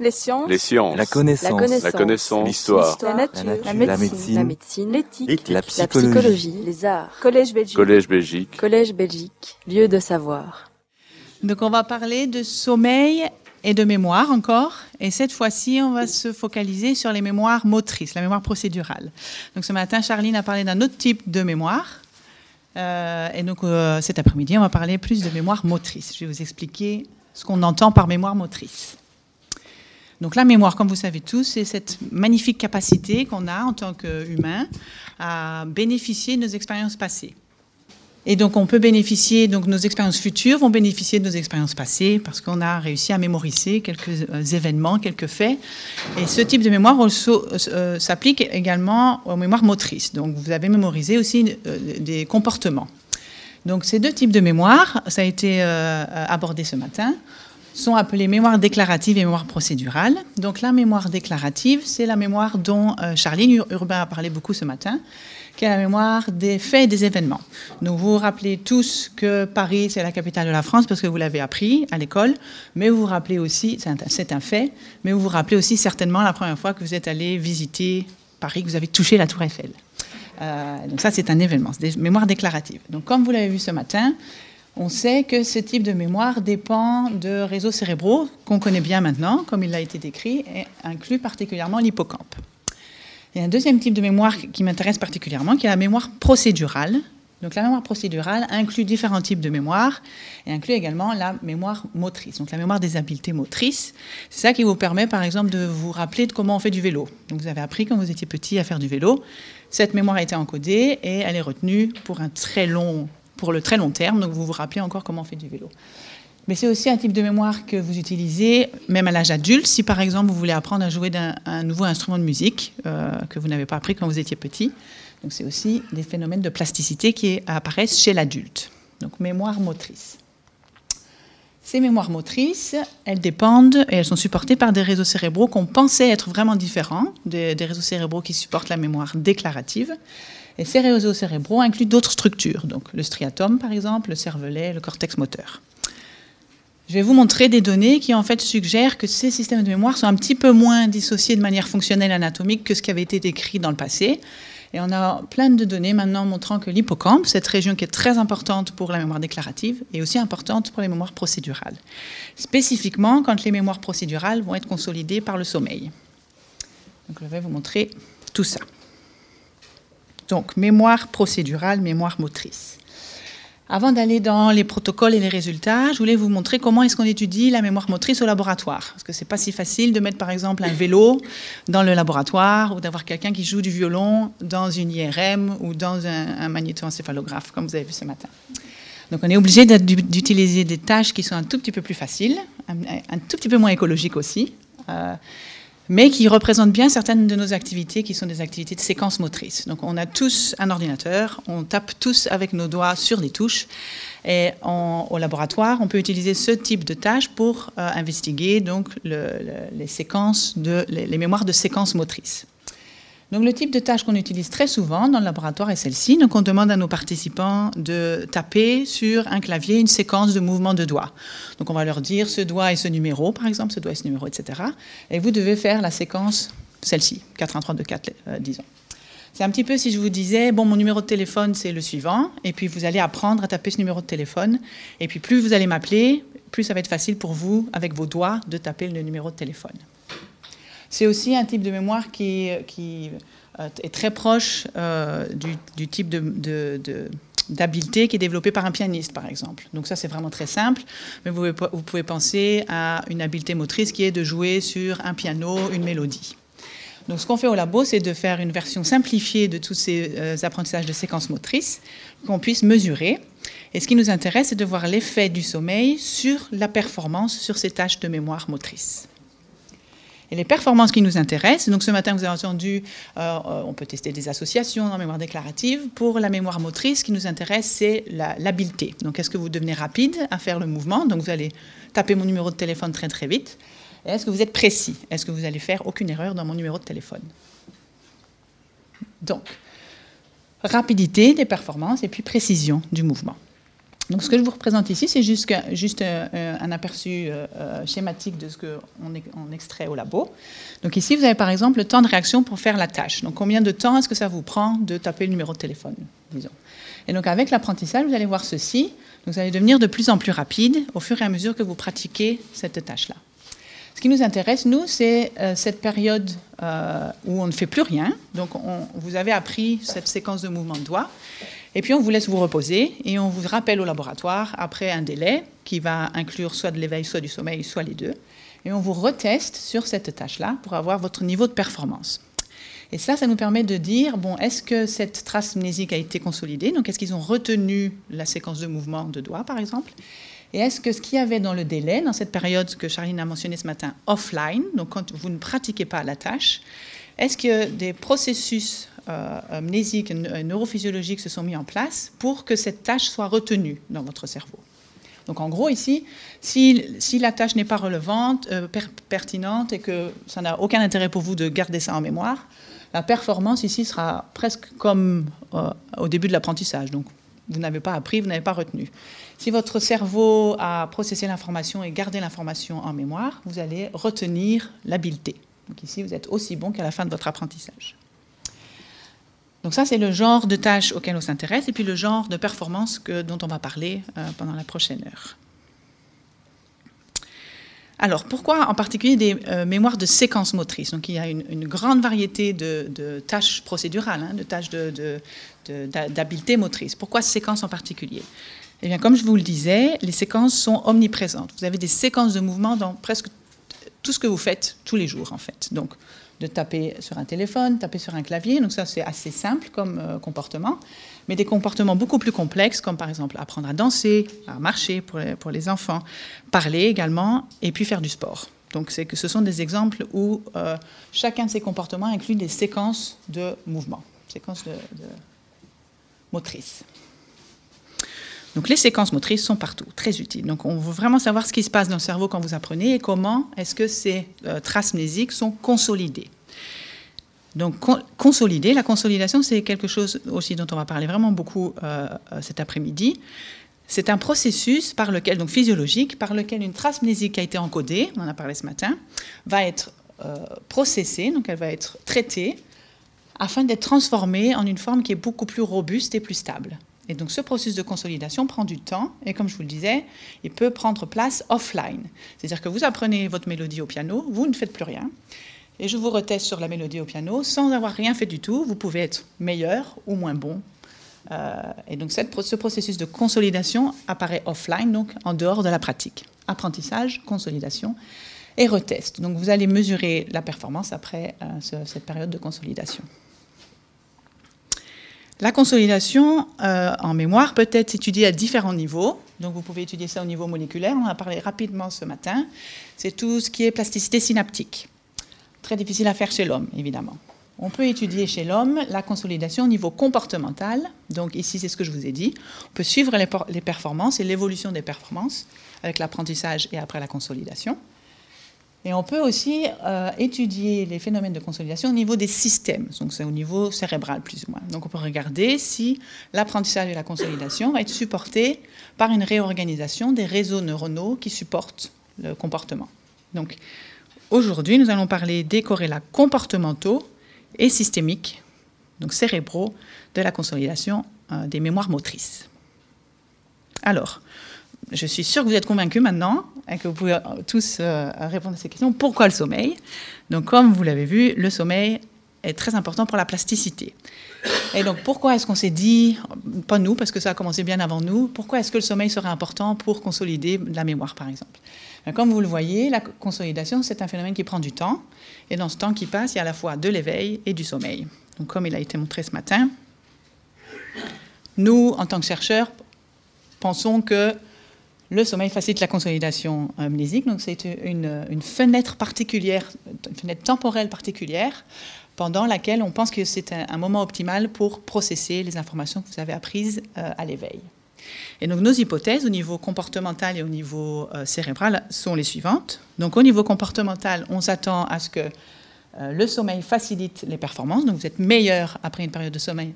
Les sciences. Les sciences. La connaissance. La connaissance. La. L'histoire. La nature. La nature. La médecine. La médecine. La médecine. L'éthique. La La psychologie. psychologie. Les arts. Collège Belgique. Collège Belgique. Collège Belgique. Lieu de savoir. Donc on va parler de sommeil et de mémoire encore. Et cette fois-ci, on va se focaliser sur les mémoires motrices, la mémoire procédurale. Donc ce matin, Charline a parlé d'un autre type de mémoire. Euh, et donc euh, cet après-midi, on va parler plus de mémoire motrice. Je vais vous expliquer ce qu'on entend par mémoire motrice. Donc la mémoire, comme vous savez tous, c'est cette magnifique capacité qu'on a en tant qu'humain à bénéficier de nos expériences passées. Et donc, on peut bénéficier, donc nos expériences futures vont bénéficier de nos expériences passées parce qu'on a réussi à mémoriser quelques euh, événements, quelques faits. Et ce type de mémoire also- euh, s'applique également aux mémoires motrices. Donc, vous avez mémorisé aussi euh, des comportements. Donc, ces deux types de mémoire, ça a été euh, abordé ce matin, sont appelés mémoire déclarative et mémoire procédurale. Donc, la mémoire déclarative, c'est la mémoire dont euh, Charline Ur- Urbain a parlé beaucoup ce matin qui est la mémoire des faits et des événements. Donc vous vous rappelez tous que Paris, c'est la capitale de la France parce que vous l'avez appris à l'école, mais vous vous rappelez aussi, c'est un, c'est un fait, mais vous vous rappelez aussi certainement la première fois que vous êtes allé visiter Paris, que vous avez touché la tour Eiffel. Euh, donc ça, c'est un événement, c'est des mémoires déclaratives. Donc comme vous l'avez vu ce matin, on sait que ce type de mémoire dépend de réseaux cérébraux qu'on connaît bien maintenant, comme il a été décrit, et inclut particulièrement l'hippocampe. Il y a un deuxième type de mémoire qui m'intéresse particulièrement, qui est la mémoire procédurale. Donc la mémoire procédurale inclut différents types de mémoire et inclut également la mémoire motrice, donc la mémoire des habiletés motrices. C'est ça qui vous permet par exemple de vous rappeler de comment on fait du vélo. Donc vous avez appris quand vous étiez petit à faire du vélo. Cette mémoire a été encodée et elle est retenue pour un très long pour le très long terme, donc vous vous rappelez encore comment on fait du vélo. Mais c'est aussi un type de mémoire que vous utilisez même à l'âge adulte, si par exemple vous voulez apprendre à jouer d'un un nouveau instrument de musique euh, que vous n'avez pas appris quand vous étiez petit. Donc c'est aussi des phénomènes de plasticité qui apparaissent chez l'adulte. Donc mémoire motrice. Ces mémoires motrices, elles dépendent et elles sont supportées par des réseaux cérébraux qu'on pensait être vraiment différents des réseaux cérébraux qui supportent la mémoire déclarative. Et ces incluent d'autres structures, donc le striatum par exemple, le cervelet, le cortex moteur. Je vais vous montrer des données qui en fait suggèrent que ces systèmes de mémoire sont un petit peu moins dissociés de manière fonctionnelle anatomique que ce qui avait été décrit dans le passé. Et on a plein de données maintenant montrant que l'hippocampe, cette région qui est très importante pour la mémoire déclarative, est aussi importante pour les mémoires procédurales. Spécifiquement quand les mémoires procédurales vont être consolidées par le sommeil. Donc je vais vous montrer tout ça. Donc mémoire procédurale, mémoire motrice. Avant d'aller dans les protocoles et les résultats, je voulais vous montrer comment est-ce qu'on étudie la mémoire motrice au laboratoire. Parce que c'est pas si facile de mettre par exemple un vélo dans le laboratoire ou d'avoir quelqu'un qui joue du violon dans une IRM ou dans un, un comme vous avez vu ce matin. Donc on est obligé d'utiliser des tâches qui sont un tout petit peu plus faciles, un, un tout petit peu moins écologiques aussi. Euh, mais qui représentent bien certaines de nos activités qui sont des activités de séquence motrice. Donc on a tous un ordinateur, on tape tous avec nos doigts sur des touches et on, au laboratoire, on peut utiliser ce type de tâches pour euh, investiguer donc le, le, les séquences de les mémoires de séquences motrices. Donc le type de tâche qu'on utilise très souvent dans le laboratoire est celle-ci. Donc on demande à nos participants de taper sur un clavier une séquence de mouvements de doigts. Donc on va leur dire ce doigt et ce numéro, par exemple, ce doigt et ce numéro, etc. Et vous devez faire la séquence, celle-ci, 4, 1, 3, 2, 4, euh, disons. C'est un petit peu si je vous disais, bon, mon numéro de téléphone, c'est le suivant, et puis vous allez apprendre à taper ce numéro de téléphone, et puis plus vous allez m'appeler, plus ça va être facile pour vous, avec vos doigts, de taper le numéro de téléphone. C'est aussi un type de mémoire qui, qui euh, est très proche euh, du, type d'habileté qui est développée par un pianiste, par exemple. Donc ça, c'est vraiment très simple, mais vous pouvez, vous pouvez penser à une habileté motrice qui est de jouer sur un piano une mélodie. Donc ce qu'on fait au labo, c'est de faire une version simplifiée de tous ces euh, apprentissages de séquences motrices qu'on puisse mesurer. Et ce qui nous intéresse, c'est de voir l'effet du sommeil sur la performance sur ces tâches de mémoire motrice. Et les performances qui nous intéressent, donc ce matin vous avez entendu, euh, on peut tester des associations en mémoire déclarative. Pour la mémoire motrice, ce qui nous intéresse, c'est l'habileté. donc est-ce que vous devenez rapide à faire le mouvement? Donc vous allez taper mon numéro de téléphone très très vite. Est-ce que vous êtes précis? Est-ce que vous allez faire aucune erreur dans mon numéro de téléphone? Donc, rapidité des performances et puis précision du mouvement. Donc, ce que je vous représente ici, c'est juste, juste euh, un aperçu euh, euh, schématique de ce qu'on on extrait au labo. Donc, ici, vous avez par exemple le temps de réaction pour faire la tâche. Donc, combien de temps est-ce que ça vous prend de taper le numéro de téléphone, disons. Et donc, avec l'apprentissage, vous allez voir ceci. Vous allez devenir de plus en plus rapide au fur et à mesure que vous pratiquez cette tâche-là. Ce qui nous intéresse, nous, c'est cette période où on ne fait plus rien. Donc, on, vous avez appris cette séquence de mouvements de doigts. Et puis on vous laisse vous reposer et on vous rappelle au laboratoire après un délai qui va inclure soit de l'éveil, soit du sommeil, soit les deux. Et on vous reteste sur cette tâche-là pour avoir votre niveau de performance. Et ça, ça nous permet de dire, bon, est-ce que cette trace mnésique a été consolidée? Donc, est-ce qu'ils ont retenu la séquence de mouvement de doigts, par exemple? Et est-ce que ce qu'il y avait dans le délai, dans cette période que Charline a mentionné ce matin, offline, donc quand vous ne pratiquez pas la tâche, est-ce que des processus amnésiques et neurophysiologiques se sont mis en place pour que cette tâche soit retenue dans votre cerveau. Donc en gros ici, si, si la tâche n'est pas relevante, euh, pertinente et que ça n'a aucun intérêt pour vous de garder ça en mémoire, la performance ici sera presque comme euh, au début de l'apprentissage. Donc vous n'avez pas appris, vous n'avez pas retenu. Si votre cerveau a processé l'information et gardé l'information en mémoire, vous allez retenir l'habileté. Donc ici, vous êtes aussi bon qu'à la fin de votre apprentissage. Donc ça, c'est le genre de tâches auxquelles on s'intéresse et puis le genre de performance dont on va parler euh, pendant la prochaine heure. Alors, pourquoi en particulier des euh, mémoires de séquences motrices Donc, il y a une, grande variété de, tâches procédurales, hein, de tâches d'habileté motrice. Pourquoi séquences en particulier? Eh bien, comme je vous le disais, les séquences sont omniprésentes. Vous avez des séquences de mouvements dans presque tout ce que vous faites tous les jours, en fait. Donc, de taper sur un téléphone, taper sur un clavier. Donc ça, c'est assez simple comme euh, comportement. Mais des comportements beaucoup plus complexes, comme par exemple apprendre à danser, à marcher pour les, pour les enfants, parler également, et puis faire du sport. Donc que ce sont des exemples où euh, chacun de ces comportements inclut des séquences de mouvements, séquences de, motrices. Donc les séquences motrices sont partout, très utiles. Donc on veut vraiment savoir ce qui se passe dans le cerveau quand vous apprenez et comment est-ce que ces euh, traces mnésiques sont consolidées. Donc consolider, la consolidation, c'est quelque chose aussi dont on va parler vraiment beaucoup euh, euh, cet après-midi. C'est un processus par lequel, donc physiologique, par lequel une trace mnésique a été encodée, on en a parlé ce matin, va être processée, donc elle va être traitée, afin d'être transformée en une forme qui est beaucoup plus robuste et plus stable. Et donc ce processus de consolidation prend du temps et comme je vous le disais, il peut prendre place offline. C'est-à-dire que vous apprenez votre mélodie au piano, vous ne faites plus rien. Et je vous reteste sur la mélodie au piano sans avoir rien fait du tout. Vous pouvez être meilleur ou moins bon. Euh, et donc ce processus de consolidation apparaît offline, donc en dehors de la pratique. Apprentissage, consolidation et retest. Donc vous allez mesurer la performance après euh, cette période de consolidation. La consolidation euh, en mémoire peut être étudiée à différents niveaux. Donc vous pouvez étudier ça au niveau moléculaire. On en a parlé rapidement ce matin. C'est tout ce qui est plasticité synaptique. Très difficile à faire chez l'homme, évidemment. On peut étudier chez l'homme la consolidation au niveau comportemental. Donc ici, c'est ce que je vous ai dit. On peut suivre les performances et l'évolution des performances avec l'apprentissage et après la consolidation. Et on peut aussi euh, étudier les phénomènes de consolidation au niveau des systèmes, donc c'est au niveau cérébral plus ou moins. Donc on peut regarder si l'apprentissage et la consolidation va être supporté par une réorganisation des réseaux neuronaux qui supportent le comportement. Donc aujourd'hui, nous allons parler des corrélats comportementaux et systémiques, donc cérébraux, de la consolidation euh, des mémoires motrices. Alors, je suis sûre que vous êtes convaincus maintenant et que vous pouvez tous euh, répondre à ces questions. Pourquoi le sommeil? Donc, comme vous l'avez vu, le sommeil est très important pour la plasticité. Et donc, pourquoi est-ce qu'on s'est dit, pas nous, parce que ça a commencé bien avant nous, pourquoi est-ce que le sommeil serait important pour consolider la mémoire, par exemple? Comme vous le voyez, la consolidation, c'est un phénomène qui prend du temps. Et dans ce temps qui passe, il y a à la fois de l'éveil et du sommeil. Donc, comme il a été montré ce matin, nous, en tant que chercheurs, pensons que le sommeil facilite la consolidation amnésique, donc c'est une, fenêtre temporelle particulière pendant laquelle on pense que c'est un, moment optimal pour processer les informations que vous avez apprises euh, à l'éveil. Et donc nos hypothèses au niveau comportemental et au niveau euh, cérébral sont les suivantes. Donc au niveau comportemental, on s'attend à ce que euh, le sommeil facilite les performances, donc vous êtes meilleur après une période de sommeil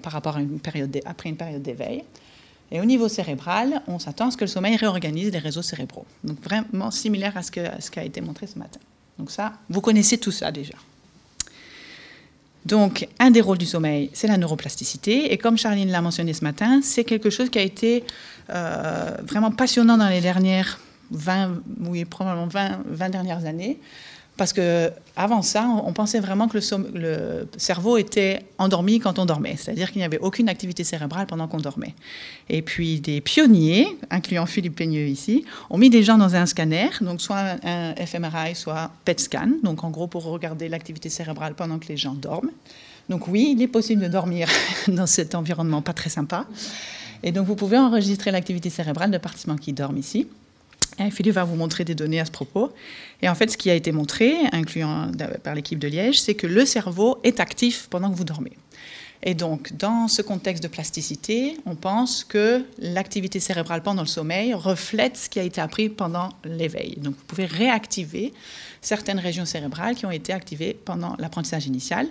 par rapport à une période après une période d'éveil. Et au niveau cérébral, on s'attend à ce que le sommeil réorganise les réseaux cérébraux. Donc vraiment similaire à ce, que, qui a été montré ce matin. Donc ça, vous connaissez tout ça déjà. Donc, un des rôles du sommeil, c'est la neuroplasticité. Et comme Charline l'a mentionné ce matin, c'est quelque chose qui a été euh, vraiment passionnant dans les dernières 20, oui, probablement 20, 20 dernières années. Parce que avant ça, on pensait vraiment que le, cerveau était endormi quand on dormait, c'est-à-dire qu'il n'y avait aucune activité cérébrale pendant qu'on dormait. Et puis des pionniers, incluant Philippe Peigneux ici, ont mis des gens dans un scanner, donc soit un fMRI, soit PET scan, donc en gros pour regarder l'activité cérébrale pendant que les gens dorment. Donc oui, il est possible de dormir dans cet environnement pas très sympa. Et donc vous pouvez enregistrer l'activité cérébrale de participants qui dorment ici. Et Philippe va vous montrer des données à ce propos. Et en fait, ce qui a été montré, incluant par l'équipe de Liège, c'est que le cerveau est actif pendant que vous dormez. Et donc, dans ce contexte de plasticité, on pense que l'activité cérébrale pendant le sommeil reflète ce qui a été appris pendant l'éveil. Donc, vous pouvez réactiver certaines régions cérébrales qui ont été activées pendant l'apprentissage initial.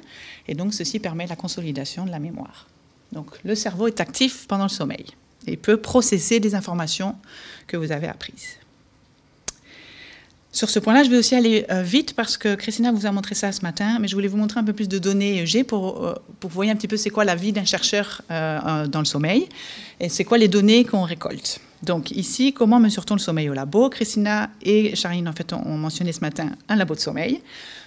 Et donc, ceci permet la consolidation de la mémoire. Donc, le cerveau est actif pendant le sommeil et peut processer des informations que vous avez apprises. Sur ce point-là, je vais aussi aller euh, vite parce que Christina vous a montré ça ce matin, mais je voulais vous montrer un peu plus de données EEG pour, euh, pour vous voyez un petit peu c'est quoi la vie d'un chercheur euh, dans le sommeil et c'est quoi les données qu'on récolte. Donc ici, comment mesure-t-on le sommeil au labo? Christina et Charline en fait ont mentionné ce matin un labo de sommeil.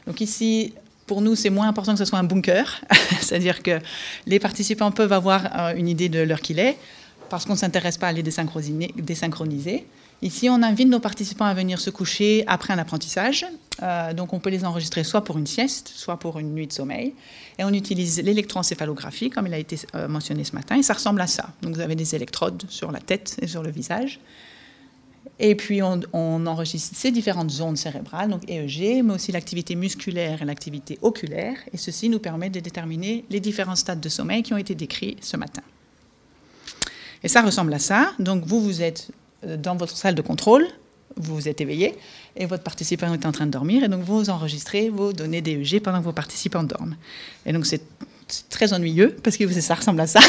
Donc ici, pour nous, c'est moins important que ce soit un bunker, c'est-à-dire que les participants peuvent avoir une idée de l'heure qu'il est parce qu'on ne s'intéresse pas à les désynchroniser. Ici, on invite nos participants à venir se coucher après un apprentissage. Euh, donc, on peut les enregistrer soit pour une sieste, soit pour une nuit de sommeil. Et on utilise l'électroencéphalographie, comme il a été euh, mentionné ce matin, et ça ressemble à ça. Donc, vous avez des électrodes sur la tête et sur le visage. Et puis, on, on enregistre ces différentes zones cérébrales, donc EEG, mais aussi l'activité musculaire et l'activité oculaire. Et ceci nous permet de déterminer les différents stades de sommeil qui ont été décrits ce matin. Et ça ressemble à ça. Donc, vous, vous êtes dans votre salle de contrôle, vous êtes éveillé et votre participant est en train de dormir et donc vous enregistrez vos données DEG pendant que vos participants dorment. Et donc c'est très ennuyeux parce que ça ressemble à ça.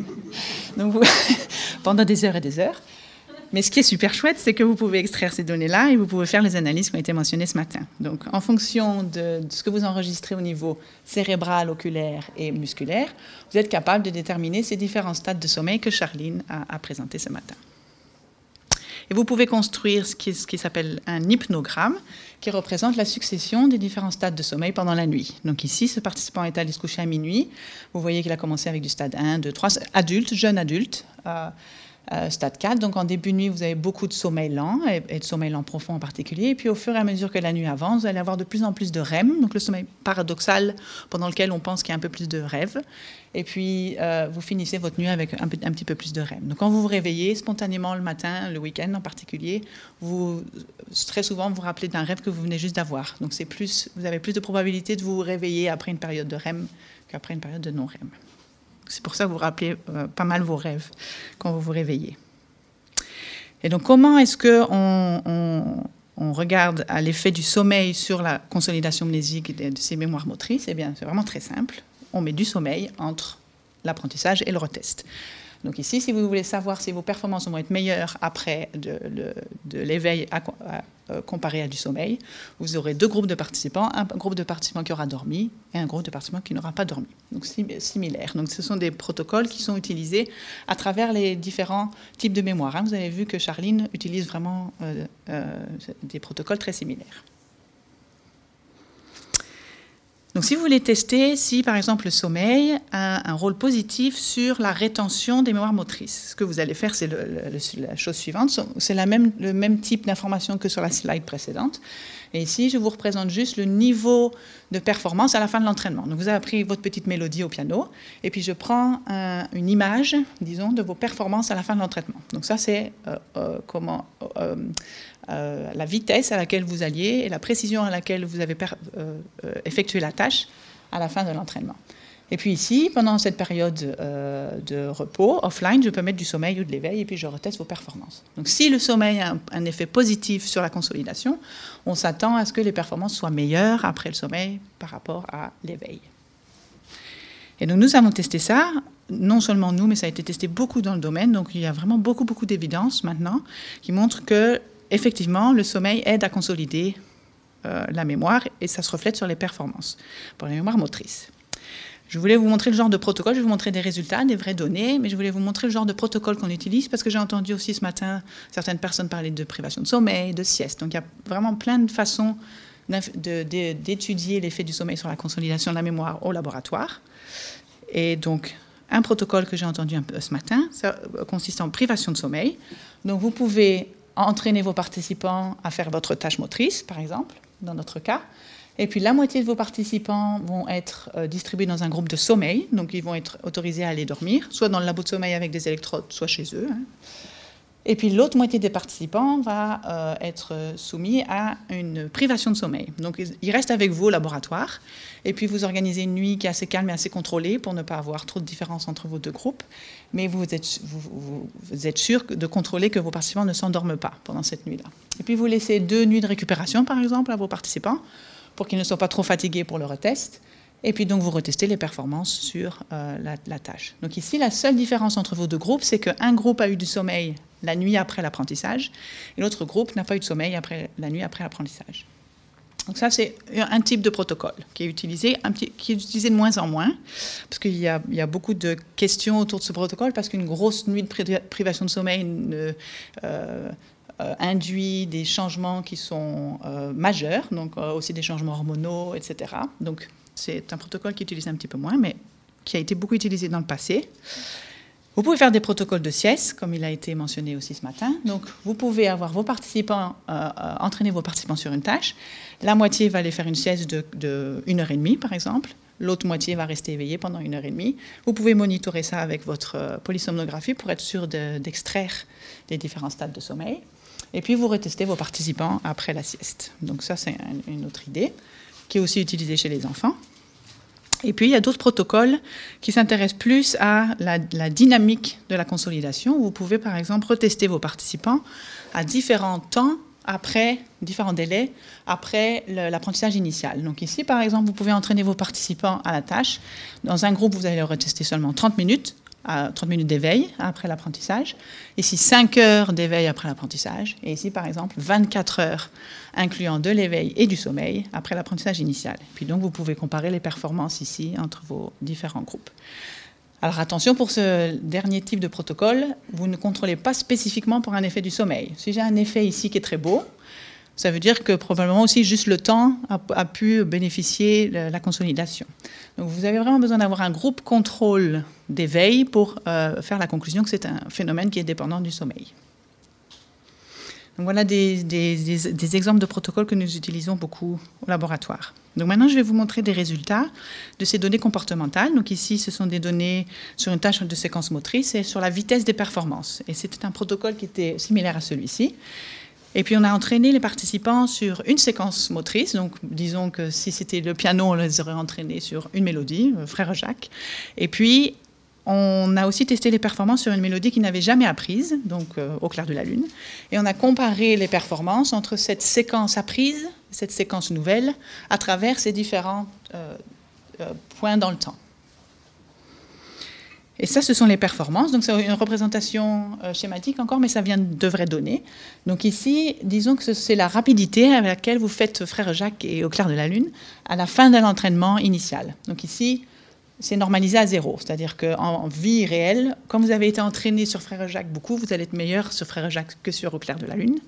donc pendant des heures et des heures. Mais ce qui est super chouette, c'est que vous pouvez extraire ces données-là et vous pouvez faire les analyses qui ont été mentionnées ce matin. Donc, en fonction de, ce que vous enregistrez au niveau cérébral, oculaire et musculaire, vous êtes capable de déterminer ces différents stades de sommeil que Charline a, a présentés ce matin. Et vous pouvez construire ce qui, s'appelle un hypnogramme, qui représente la succession des différents stades de sommeil pendant la nuit. Donc ici, ce participant est allé se coucher à minuit. Vous voyez qu'il a commencé avec du stade 1, 2, 3, adulte, jeune adulte. Euh, euh, stade 4. Donc en début de nuit, vous avez beaucoup de sommeil lent et, de sommeil lent profond en particulier. Et puis au fur et à mesure que la nuit avance, vous allez avoir de plus en plus de REM, donc le sommeil paradoxal pendant lequel on pense qu'il y a un peu plus de rêves. Et puis euh, vous finissez votre nuit avec un, un, petit peu plus de REM. Donc quand vous vous réveillez spontanément le matin, le week-end en particulier, vous très souvent vous, vous rappelez d'un rêve que vous venez juste d'avoir. Donc c'est plus, vous avez plus de probabilité de vous réveiller après une période de REM qu'après une période de non-REM. C'est pour ça que vous rappelez euh, pas mal vos rêves quand vous vous réveillez. Et donc, comment est-ce qu'on on, regarde à l'effet du sommeil sur la consolidation mnésique de, de ces mémoires motrices? Eh bien, c'est vraiment très simple. On met du sommeil entre l'apprentissage et le retest. Donc ici, si vous voulez savoir si vos performances vont être meilleures après de, l'éveil euh, comparé à du sommeil, vous aurez deux groupes de participants, un groupe de participants qui aura dormi et un groupe de participants qui n'aura pas dormi. Donc similaire. Donc ce sont des protocoles qui sont utilisés à travers les différents types de mémoire. Hein. Vous avez vu que Charline utilise vraiment euh, euh, des protocoles très similaires. Donc si vous voulez tester si par exemple le sommeil a un rôle positif sur la rétention des mémoires motrices, ce que vous allez faire, c'est la chose suivante, c'est le même type d'information que sur la slide précédente. Et ici, je vous représente juste le niveau de performance à la fin de l'entraînement. Donc vous avez appris votre petite mélodie au piano, et puis je prends une image, disons, de vos performances à la fin de l'entraînement. Donc ça, c'est euh, euh, comment... Euh, euh, la vitesse à laquelle vous alliez et la précision à laquelle vous avez euh, euh, effectué la tâche à la fin de l'entraînement. Et puis ici, pendant cette période de repos, offline, je peux mettre du sommeil ou de l'éveil et puis je reteste vos performances. Donc si le sommeil a un, effet positif sur la consolidation, on s'attend à ce que les performances soient meilleures après le sommeil par rapport à l'éveil. Et donc nous avons testé ça non seulement nous, mais ça a été testé beaucoup dans le domaine. Donc, il y a vraiment beaucoup, beaucoup d'évidence maintenant qui montrent que, effectivement, le sommeil aide à consolider euh, la mémoire et ça se reflète sur les performances pour la mémoire motrice. Je voulais vous montrer le genre de protocole, je vais vous montrer des résultats, des vraies données, mais je voulais vous montrer le genre de protocole qu'on utilise parce que j'ai entendu aussi ce matin certaines personnes parler de privation de sommeil, de sieste. Donc il y a vraiment plein de façons d'étudier l'effet du sommeil sur la consolidation de la mémoire au laboratoire. Et donc un protocole que j'ai entendu un peu ce matin, ça consiste en privation de sommeil. Donc vous pouvez entraîner vos participants à faire votre tâche motrice, par exemple, dans notre cas. Et puis la moitié de vos participants vont être euh, distribués dans un groupe de sommeil, donc ils vont être autorisés à aller dormir, soit dans le labo de sommeil avec des électrodes, soit chez eux. Hein. Et puis l'autre moitié des participants va euh, être soumis à une privation de sommeil. Donc ils restent avec vous au laboratoire, et puis vous organisez une nuit qui est assez calme et assez contrôlée pour ne pas avoir trop de différence entre vos deux groupes, mais vous êtes, vous, êtes sûr de contrôler que vos participants ne s'endorment pas pendant cette nuit-là. Et puis vous laissez deux nuits de récupération, par exemple, à vos participants pour qu'ils ne soient pas trop fatigués pour le retest. Et puis donc vous retestez les performances sur euh, la, tâche. Donc ici, la seule différence entre vos deux groupes, c'est qu'un groupe a eu du sommeil la nuit après l'apprentissage et l'autre groupe n'a pas eu de sommeil après, la nuit après l'apprentissage. Donc ça, c'est un type de protocole qui est utilisé, qui est utilisé de moins en moins, parce qu'il y, y, a beaucoup de questions autour de ce protocole, parce qu'une grosse nuit de privation de sommeil euh, euh, induit des changements qui sont majeurs, donc aussi des changements hormonaux, etc. Donc c'est un protocole qui utilise un petit peu moins, mais qui a été beaucoup utilisé dans le passé. Vous pouvez faire des protocoles de sieste, comme il a été mentionné aussi ce matin. Donc, vous pouvez avoir vos participants, entraîner vos participants sur une tâche. La moitié va aller faire une sieste de, de une heure et demie, par exemple. L'autre moitié va rester éveillée pendant une heure et demie. Vous pouvez monitorer ça avec votre polysomnographie pour être sûr d'extraire les différents stades de sommeil. Et puis vous retestez vos participants après la sieste. Donc ça, c'est une autre idée qui est aussi utilisée chez les enfants. Et puis, il y a d'autres protocoles qui s'intéressent plus à la, dynamique de la consolidation. Vous pouvez, par exemple, retester vos participants à différents temps après, différents délais après l'apprentissage initial. Donc ici, par exemple, vous pouvez entraîner vos participants à la tâche. Dans un groupe, vous allez le retester seulement 30 minutes à 30 minutes d'éveil après l'apprentissage. Ici, 5 heures d'éveil après l'apprentissage. Et ici, par exemple, 24 heures incluant de l'éveil et du sommeil après l'apprentissage initial. Puis donc, vous pouvez comparer les performances ici entre vos différents groupes. Alors attention pour ce dernier type de protocole, vous ne contrôlez pas spécifiquement pour un effet du sommeil. Si j'ai un effet ici qui est très beau, ça veut dire que probablement aussi juste le temps a, pu bénéficier de la consolidation. Donc vous avez vraiment besoin d'avoir un groupe contrôle d'éveil pour euh, faire la conclusion que c'est un phénomène qui est dépendant du sommeil. Donc voilà des, exemples de protocoles que nous utilisons beaucoup au laboratoire. Donc maintenant, je vais vous montrer des résultats de ces données comportementales. Donc ici, ce sont des données sur une tâche de séquence motrice et sur la vitesse des performances. Et c'était un protocole qui était similaire à celui-ci. Et puis on a entraîné les participants sur une séquence motrice. Donc disons que si c'était le piano, on les aurait entraînés sur une mélodie, euh, Frère Jacques. Et puis on a aussi testé les performances sur une mélodie qu'ils n'avaient jamais apprise, donc euh, au clair de la lune. Et on a comparé les performances entre cette séquence apprise, cette séquence nouvelle, à travers ces différents euh, points dans le temps. Et ça, ce sont les performances. Donc, c'est une représentation euh, schématique encore, mais ça vient de vraies données. Donc, ici, disons que c'est la rapidité avec laquelle vous faites Frère Jacques et Au clair de la Lune à la fin de l'entraînement initial. Donc, ici, c'est normalisé à zéro. C'est-à-dire qu'en vie réelle, quand vous avez été entraîné sur Frère Jacques beaucoup, vous allez être meilleur sur Frère Jacques que sur Au clair de la Lune.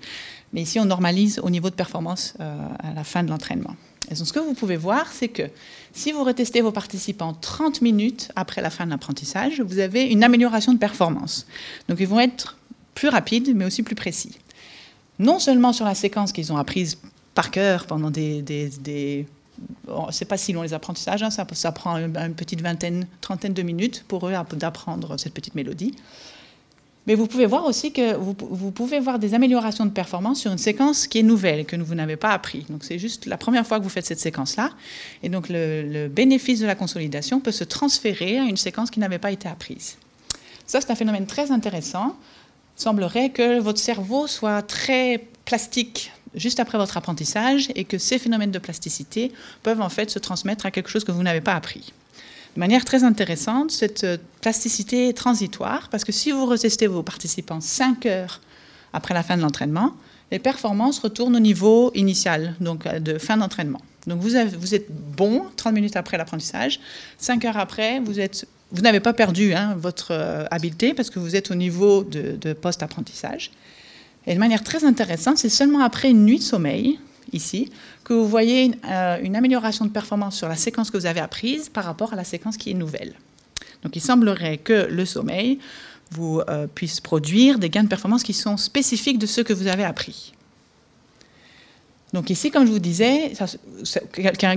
Mais ici, on normalise au niveau de performance euh, à la fin de l'entraînement. Ce que vous pouvez voir, c'est que si vous retestez vos participants 30 minutes après la fin de l'apprentissage, vous avez une amélioration de performance. Donc, ils vont être plus rapides, mais aussi plus précis. Non seulement sur la séquence qu'ils ont apprise par cœur pendant des... des, c'est pas si long les apprentissages, hein, ça, prend une petite vingtaine, trentaine de minutes pour eux d'apprendre cette petite mélodie. Mais vous pouvez voir aussi que vous, pouvez voir des améliorations de performance sur une séquence qui est nouvelle, que vous n'avez pas appris. Donc c'est juste la première fois que vous faites cette séquence-là. Et donc le, bénéfice de la consolidation peut se transférer à une séquence qui n'avait pas été apprise. Ça, c'est un phénomène très intéressant. Il semblerait que votre cerveau soit très plastique juste après votre apprentissage et que ces phénomènes de plasticité peuvent en fait se transmettre à quelque chose que vous n'avez pas appris. De manière très intéressante, cette euh, plasticité transitoire parce que si vous retestez vos participants 5 heures après la fin de l'entraînement, les performances retournent au niveau initial, donc euh, de fin d'entraînement. Donc vous, êtes bon 30 minutes après l'apprentissage, 5 heures après, vous n'avez pas perdu hein, votre euh, habileté parce que vous êtes au niveau de, de post-apprentissage. Et de manière très intéressante, c'est seulement après une nuit de sommeil, ici, que vous voyez une, euh, une, amélioration de performance sur la séquence que vous avez apprise par rapport à la séquence qui est nouvelle. Donc il semblerait que le sommeil vous euh, puisse produire des gains de performance qui sont spécifiques de ceux que vous avez appris. Donc ici, comme je vous disais,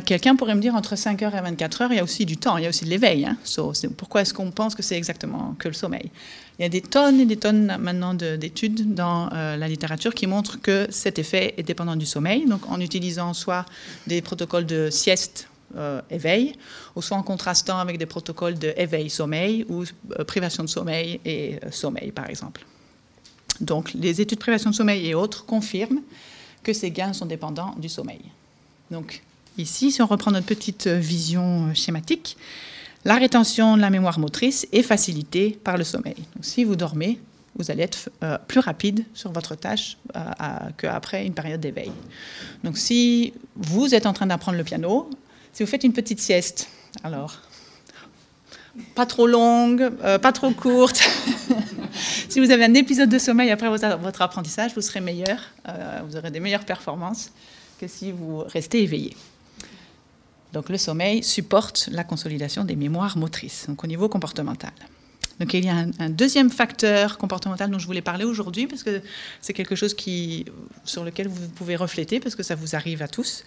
quelqu'un pourrait me dire entre 5 heures et 24 heures, il y a aussi du temps, il y a aussi de l'éveil. Hein. pourquoi est-ce qu'on pense que c'est exactement que le sommeil? Il y a des tonnes et des tonnes maintenant d'études dans euh, la littérature qui montrent que cet effet est dépendant du sommeil, donc en utilisant soit des protocoles de sieste euh, éveil, ou soit en contrastant avec des protocoles de éveil-sommeil ou euh, privation de sommeil et sommeil, par exemple. Donc les études de privation de sommeil et autres confirment que ces gains sont dépendants du sommeil. Donc ici, si on reprend notre petite vision euh, schématique, la rétention de la mémoire motrice est facilitée par le sommeil. Donc, si vous dormez, vous allez être euh, plus rapide sur votre tâche euh, qu'après une période d'éveil. Donc si vous êtes en train d'apprendre le piano, si vous faites une petite sieste, alors pas trop longue, pas trop courte, si vous avez un épisode de sommeil après votre, apprentissage, vous serez meilleur, euh, vous aurez des meilleures performances que si vous restez éveillé. Donc le sommeil supporte la consolidation des mémoires motrices, donc au niveau comportemental. Donc il y a un, deuxième facteur comportemental dont je voulais parler aujourd'hui, parce que c'est quelque chose qui, sur lequel vous pouvez refléter, parce que ça vous arrive à tous.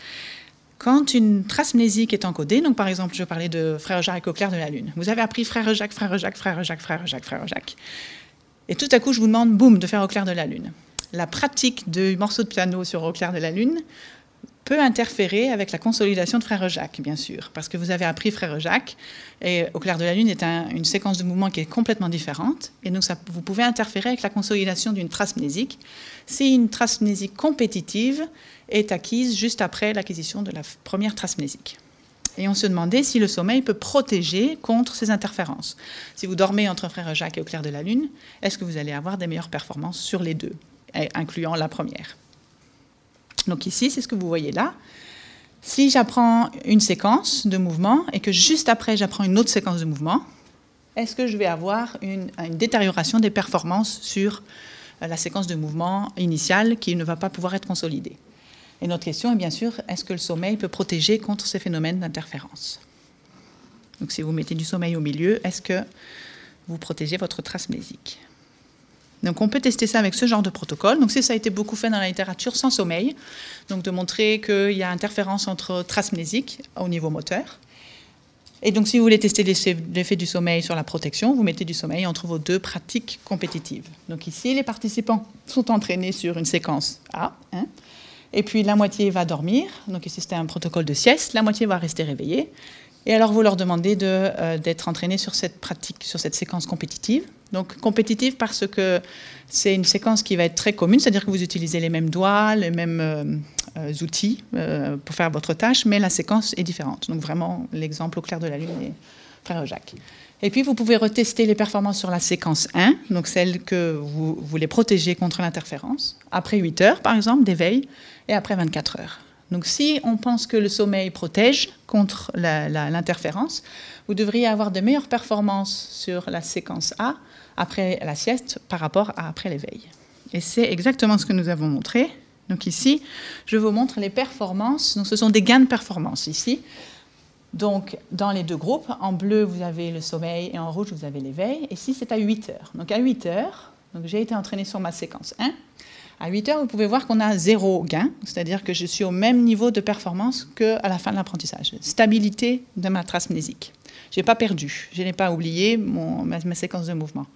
Quand une trace mnésique est encodée, donc par exemple, je parlais de frère Jacques au clair de la Lune. Vous avez appris frère Jacques, frère Jacques, frère Jacques, frère Jacques, frère Jacques. Et tout à coup, je vous demande, boum, de faire au clair de la Lune. La pratique du morceau de piano sur au clair de la Lune peut interférer avec la consolidation de Frère Jacques, bien sûr, parce que vous avez appris Frère Jacques, et au clair de la Lune est une séquence de mouvements qui est complètement différente, et donc vous pouvez interférer avec la consolidation d'une trace mnésique si une trace mnésique compétitive est acquise juste après l'acquisition de la première trace mnésique. Et on se demandait si le sommeil peut protéger contre ces interférences. Si vous dormez entre Frère Jacques et au clair de la Lune, est-ce que vous allez avoir des meilleures performances sur les deux, incluant la première? Donc ici, c'est ce que vous voyez là. Si j'apprends une séquence de mouvement et que juste après j'apprends une autre séquence de mouvement, est-ce que je vais avoir une, détérioration des performances sur euh, la séquence de mouvement initiale qui ne va pas pouvoir être consolidée? Et notre question est bien sûr, est-ce que le sommeil peut protéger contre ces phénomènes d'interférence? Donc si vous mettez du sommeil au milieu, est-ce que vous protégez votre trace mnésique donc on peut tester ça avec ce genre de protocole. Donc ça a été beaucoup fait dans la littérature sans sommeil, donc de montrer qu'il y a interférence entre traces mnésiques au niveau moteur. Et donc si vous voulez tester l'effet du sommeil sur la protection, vous mettez du sommeil entre vos deux pratiques compétitives. Donc ici, les participants sont entraînés sur une séquence A. Hein, et puis la moitié va dormir. Donc ici c'était un protocole de sieste. La moitié va rester réveillée. Et alors vous leur demandez euh, d'être entraînés sur cette pratique, sur cette séquence compétitive. Donc compétitive parce que c'est une séquence qui va être très commune, c'est-à-dire que vous utilisez les mêmes doigts, les mêmes euh, euh, outils pour faire votre tâche, mais la séquence est différente. Donc vraiment l'exemple au clair de la lune est frère Jacques. Et puis, vous pouvez retester les performances sur la séquence 1, donc celle que vous voulez protéger contre l'interférence, après 8 heures, par exemple, d'éveil, et après 24 heures. Donc, si on pense que le sommeil protège contre l'interférence, vous devriez avoir de meilleures performances sur la séquence A après la sieste par rapport à après l'éveil. Et c'est exactement ce que nous avons montré. Donc ici, je vous montre les performances. Donc ce sont des gains de performance ici. Donc, dans les deux groupes, en bleu, vous avez le sommeil et en rouge, vous avez l'éveil. Ici, c'est à 8 heures. Donc, à 8 heures, j'ai été entraîné sur ma séquence 1. À 8 heures, vous pouvez voir qu'on a zéro gain, c'est-à-dire que je suis au même niveau de performance qu'à la fin de l'apprentissage. Stabilité de ma trace mnésique. Je n'ai pas perdu, je n'ai pas oublié ma séquence de mouvement.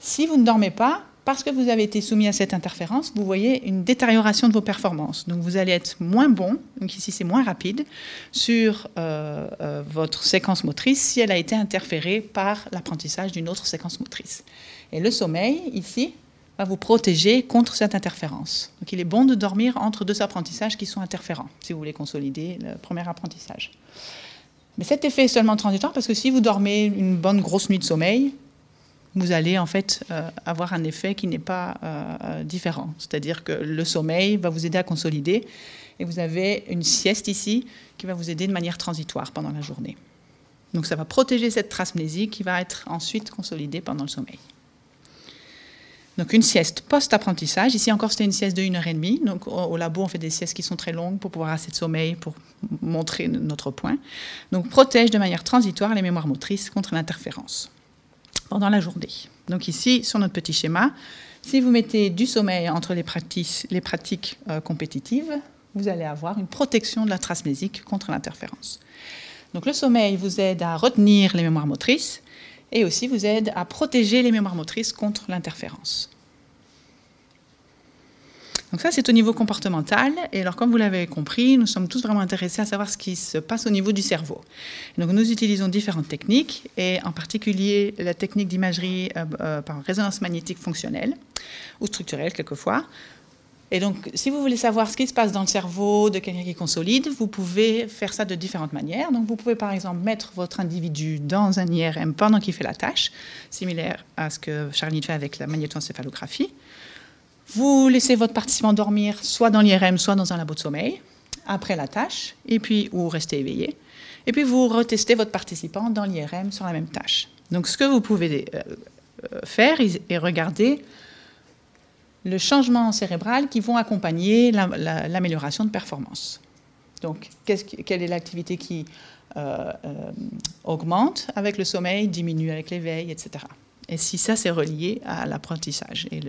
Si vous ne dormez pas, parce que vous avez été soumis à cette interférence, vous voyez une détérioration de vos performances. Donc vous allez être moins bon, donc ici c'est moins rapide, sur euh, euh, votre séquence motrice si elle a été interférée par l'apprentissage d'une autre séquence motrice. Et le sommeil, ici, va vous protéger contre cette interférence. Donc il est bon de dormir entre deux apprentissages qui sont interférents, si vous voulez consolider le premier apprentissage. Mais cet effet est seulement transitoire parce que si vous dormez une bonne grosse nuit de sommeil, vous allez en fait euh, avoir un effet qui n'est pas euh, euh, différent. C'est-à-dire que le sommeil va vous aider à consolider et vous avez une sieste ici qui va vous aider de manière transitoire pendant la journée. Donc ça va protéger cette trace mnésique qui va être ensuite consolidée pendant le sommeil. Donc une sieste post-apprentissage. Ici encore, c'était une sieste de 1 heure et demie. Donc au, labo, on fait des siestes qui sont très longues pour pouvoir assez de sommeil, pour montrer notre point. Donc protège de manière transitoire les mémoires motrices contre l'interférence pendant la journée. Donc ici, sur notre petit schéma, si vous mettez du sommeil entre les pratiques, euh, compétitives, vous allez avoir une protection de la trace mnésique contre l'interférence. Donc le sommeil vous aide à retenir les mémoires motrices et aussi vous aide à protéger les mémoires motrices contre l'interférence. Donc ça, c'est au niveau comportemental. Et alors, comme vous l'avez compris, nous sommes tous vraiment intéressés à savoir ce qui se passe au niveau du cerveau. donc, nous utilisons différentes techniques, et en particulier la technique d'imagerie euh, euh, par résonance magnétique fonctionnelle, ou structurelle quelquefois. Et donc, si vous voulez savoir ce qui se passe dans le cerveau de quelqu'un qui consolide, vous pouvez faire ça de différentes manières. Donc, vous pouvez par exemple mettre votre individu dans un IRM pendant qu'il fait la tâche, similaire à ce que Charlie fait avec la magnétoencéphalographie. Vous laissez votre participant dormir soit dans l'IRM, soit dans un labo de sommeil, après la tâche, et puis ou restez éveillé. Et puis vous retestez votre participant dans l'IRM sur la même tâche. Donc ce que vous pouvez euh, euh, faire est regarder le changement cérébral qui vont accompagner l'amélioration de performance. Donc quelle est l'activité qui euh, augmente avec le sommeil, diminue avec l'éveil, etc et si ça, c'est relié à l'apprentissage et,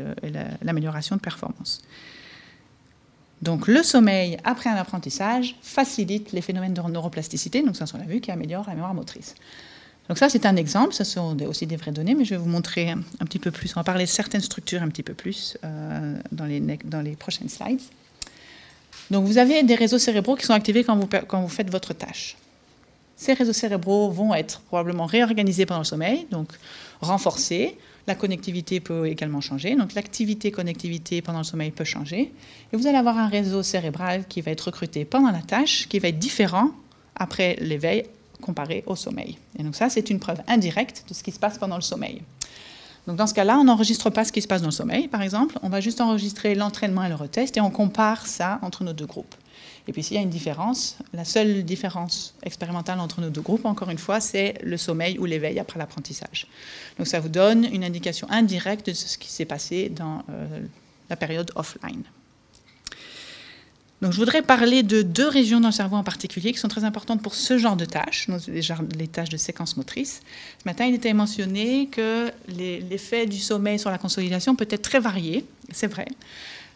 l'amélioration de performance. Donc le sommeil après un apprentissage facilite les phénomènes de neuroplasticité, donc ça on l'a vu, qui améliore la mémoire motrice. Donc ça c'est un exemple, ce sont aussi des vraies données, mais je vais vous montrer un, petit peu plus, on va parler de certaines structures un petit peu plus euh, dans, les, prochaines slides. Donc vous avez des réseaux cérébraux qui sont activés quand vous, quand vous faites votre tâche. Ces réseaux cérébraux vont être probablement réorganisés pendant le sommeil, donc renforcés. La connectivité peut également changer. Donc l'activité connectivité pendant le sommeil peut changer. Et vous allez avoir un réseau cérébral qui va être recruté pendant la tâche, qui va être différent après l'éveil comparé au sommeil. Et donc ça, c'est une preuve indirecte de ce qui se passe pendant le sommeil. Donc dans ce cas-là, on n'enregistre pas ce qui se passe dans le sommeil, par exemple. On va juste enregistrer l'entraînement et le retest et on compare ça entre nos deux groupes. Et puis s'il y a une différence, la seule différence expérimentale entre nos deux groupes, encore une fois, c'est le sommeil ou l'éveil après l'apprentissage. Donc ça vous donne une indication indirecte de ce qui s'est passé dans euh, la période offline. Donc, je voudrais parler de deux régions dans le cerveau en particulier qui sont très importantes pour ce genre de tâches, les tâches de séquence motrice. Ce matin, il était mentionné que l'effet du sommeil sur la consolidation peut être très varié, c'est vrai,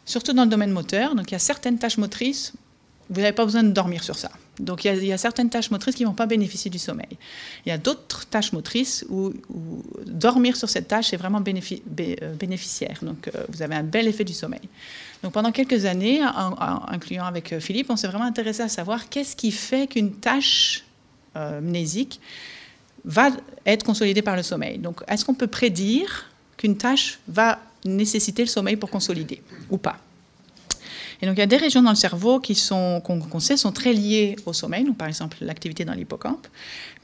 surtout dans le domaine moteur. Donc, il y a certaines tâches motrices vous n'avez pas besoin de dormir sur ça. Donc il y, a, certaines tâches motrices qui ne vont pas bénéficier du sommeil. Il y a d'autres tâches motrices où, dormir sur cette tâche est vraiment euh, bénéficiaire. Donc euh, vous avez un bel effet du sommeil. Donc pendant quelques années, en, incluant avec euh, Philippe, on s'est vraiment intéressé à savoir qu'est-ce qui fait qu'une tâche mnésique va être consolidée par le sommeil. Donc est-ce qu'on peut prédire qu'une tâche va nécessiter le sommeil pour consolider ou pas? Et donc, il y a des régions dans le cerveau qui sont, qu'on, sait sont très liées au sommeil, par exemple l'activité dans l'hippocampe.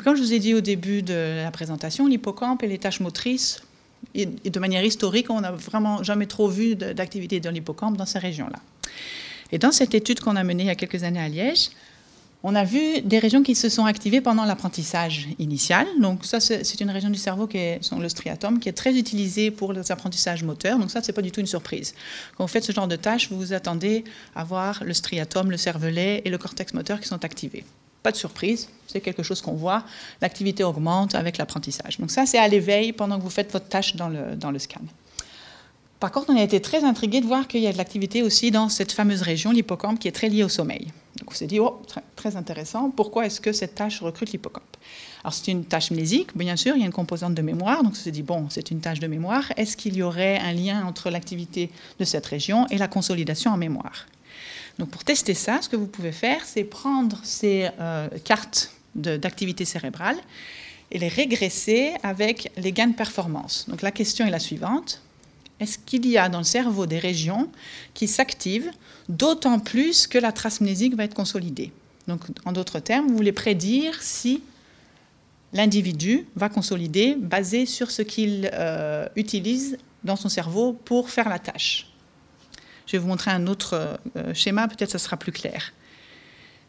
comme je vous ai dit au début de la présentation, l'hippocampe et les tâches motrices, et de manière historique, on n'a vraiment jamais trop vu d'activité dans l'hippocampe dans ces régions-là. Et dans cette étude qu'on a menée il y a quelques années à Liège, on a vu des régions qui se sont activées pendant l'apprentissage initial. Donc ça, c'est une région du cerveau qui est le striatum, qui est très utilisée pour les apprentissages moteurs. Donc ça, c'est pas du tout une surprise. Quand vous faites ce genre de tâches, vous vous attendez à voir le striatum, le cervelet et le cortex moteur qui sont activés. Pas de surprise, c'est quelque chose qu'on voit. L'activité augmente avec l'apprentissage. Donc ça, c'est à l'éveil pendant que vous faites votre tâche dans le, dans le scan. Par contre, on a été très intrigués de voir qu'il y a de l'activité aussi dans cette fameuse région, l'hippocampe, qui est très liée au sommeil. Donc on s'est dit, oh, très, intéressant, pourquoi est-ce que cette tâche recrute l'hippocampe? Alors c'est une tâche mnésique, bien sûr, il y a une composante de mémoire, donc on s'est dit, bon, c'est une tâche de mémoire, est-ce qu'il y aurait un lien entre l'activité de cette région et la consolidation en mémoire? Donc pour tester ça, ce que vous pouvez faire, c'est prendre ces euh, cartes d'activité cérébrale et les régresser avec les gains de performance. Donc la question est la suivante est-ce qu'il y a dans le cerveau des régions qui s'activent d'autant plus que la trace mnésique va être consolidée? Donc, en d'autres termes, vous voulez prédire si l'individu va consolider basé sur ce qu'il euh, utilise dans son cerveau pour faire la tâche. Je vais vous montrer un autre euh, schéma, peut-être ça sera plus clair.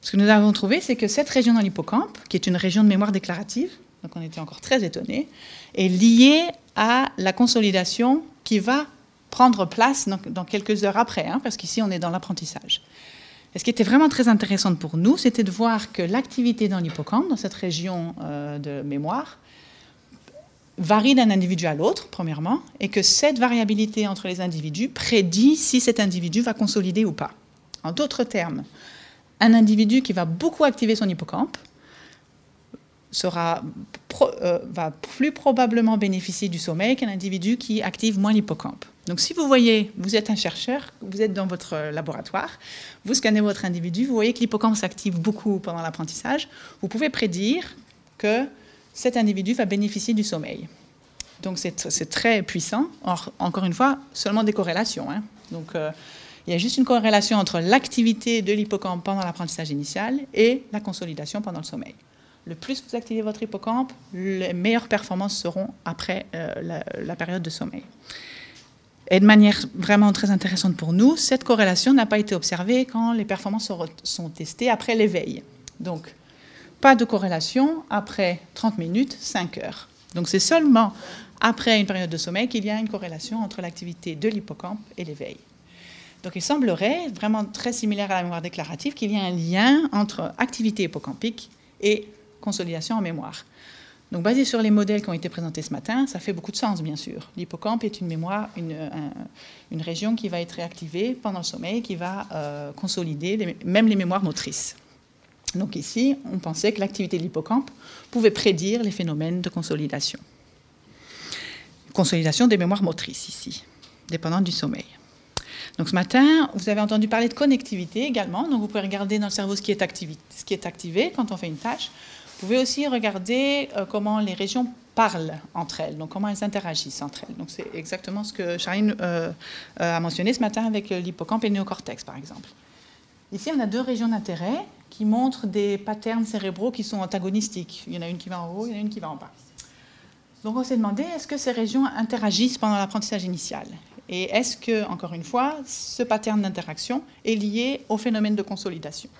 Ce que nous avons trouvé, c'est que cette région dans l'hippocampe, qui est une région de mémoire déclarative, donc on était encore très étonnés, est liée à la consolidation qui va prendre place dans, quelques heures après, hein, parce qu'ici on est dans l'apprentissage. Et ce qui était vraiment très intéressant pour nous, c'était de voir que l'activité dans l'hippocampe, dans cette région euh, de mémoire, varie d'un individu à l'autre, premièrement, et que cette variabilité entre les individus prédit si cet individu va consolider ou pas. En d'autres termes, un individu qui va beaucoup activer son hippocampe sera, euh, va plus probablement bénéficier du sommeil qu'un individu qui active moins l'hippocampe. Donc si vous voyez, vous êtes un chercheur, vous êtes dans votre laboratoire, vous scannez votre individu, vous voyez que l'hippocampe s'active beaucoup pendant l'apprentissage, vous pouvez prédire que cet individu va bénéficier du sommeil. Donc c'est très puissant. Or, encore une fois, seulement des corrélations. Hein. Donc euh, il y a juste une corrélation entre l'activité de l'hippocampe pendant l'apprentissage initial et la consolidation pendant le sommeil. Le plus vous activez votre hippocampe, les meilleures performances seront après euh, la, période de sommeil. Et de manière vraiment très intéressante pour nous, cette corrélation n'a pas été observée quand les performances sont testées après l'éveil. Donc, pas de corrélation après 30 minutes, 5 heures. Donc, c'est seulement après une période de sommeil qu'il y a une corrélation entre l'activité de l'hippocampe et l'éveil. Donc, il semblerait, vraiment très similaire à la mémoire déclarative, qu'il y a un lien entre activité hippocampique et consolidation en mémoire. Donc, basé sur les modèles qui ont été présentés ce matin, ça fait beaucoup de sens, bien sûr. L'hippocampe est une mémoire, une, région qui va être réactivée pendant le sommeil, qui va euh, consolider même les mémoires motrices. Donc ici, on pensait que l'activité de l'hippocampe pouvait prédire les phénomènes de consolidation. Consolidation des mémoires motrices ici, dépendant du sommeil. Donc ce matin, vous avez entendu parler de connectivité également. Donc vous pouvez regarder dans le cerveau ce qui est, ce qui est activé quand on fait une tâche. Vous pouvez aussi regarder euh, comment les régions parlent entre elles, donc comment elles interagissent entre elles. Donc c'est exactement ce que Charline euh, euh, a mentionné ce matin avec l'hippocampe et le néocortex, par exemple. Ici, on a deux régions d'intérêt qui montrent des patterns cérébraux qui sont antagonistiques. Il y en a une qui va en haut, il y en a une qui va en bas. Donc on s'est demandé, est-ce que ces régions interagissent pendant l'apprentissage initial? Et est-ce que, encore une fois, ce pattern d'interaction est lié au phénomène de consolidation?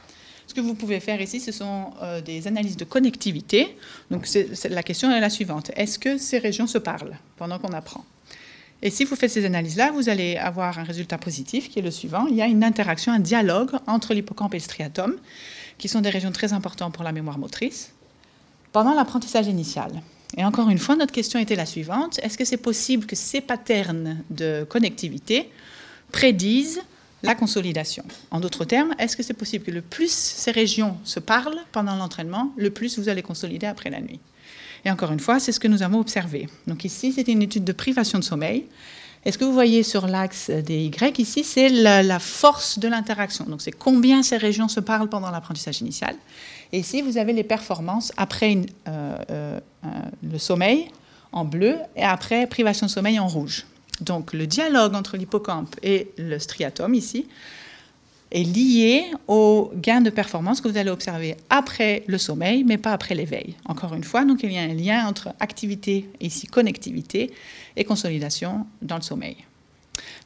Ce que vous pouvez faire ici, ce sont euh, des analyses de connectivité. Donc la question est la suivante. Est-ce que ces régions se parlent pendant qu'on apprend? Et si vous faites ces analyses-là, vous allez avoir un résultat positif qui est le suivant. Il y a une interaction, un dialogue entre l'hippocampe et le striatum, qui sont des régions très importantes pour la mémoire motrice, pendant l'apprentissage initial. Et encore une fois, notre question était la suivante. Est-ce que c'est possible que ces patterns de connectivité prédisent la consolidation. En d'autres termes, est-ce que c'est possible que le plus ces régions se parlent pendant l'entraînement, le plus vous allez consolider après la nuit? Et encore une fois, c'est ce que nous avons observé. Donc ici, c'était une étude de privation de sommeil. Et ce que vous voyez sur l'axe des Y ici, c'est la, force de l'interaction. Donc c'est combien ces régions se parlent pendant l'apprentissage initial. Et ici, vous avez les performances après euh, euh, le sommeil en bleu et après privation de sommeil en rouge. Donc le dialogue entre l'hippocampe et le striatum ici est lié au gain de performance que vous allez observer après le sommeil, mais pas après l'éveil. Encore une fois, donc il y a un lien entre activité, ici connectivité, et consolidation dans le sommeil.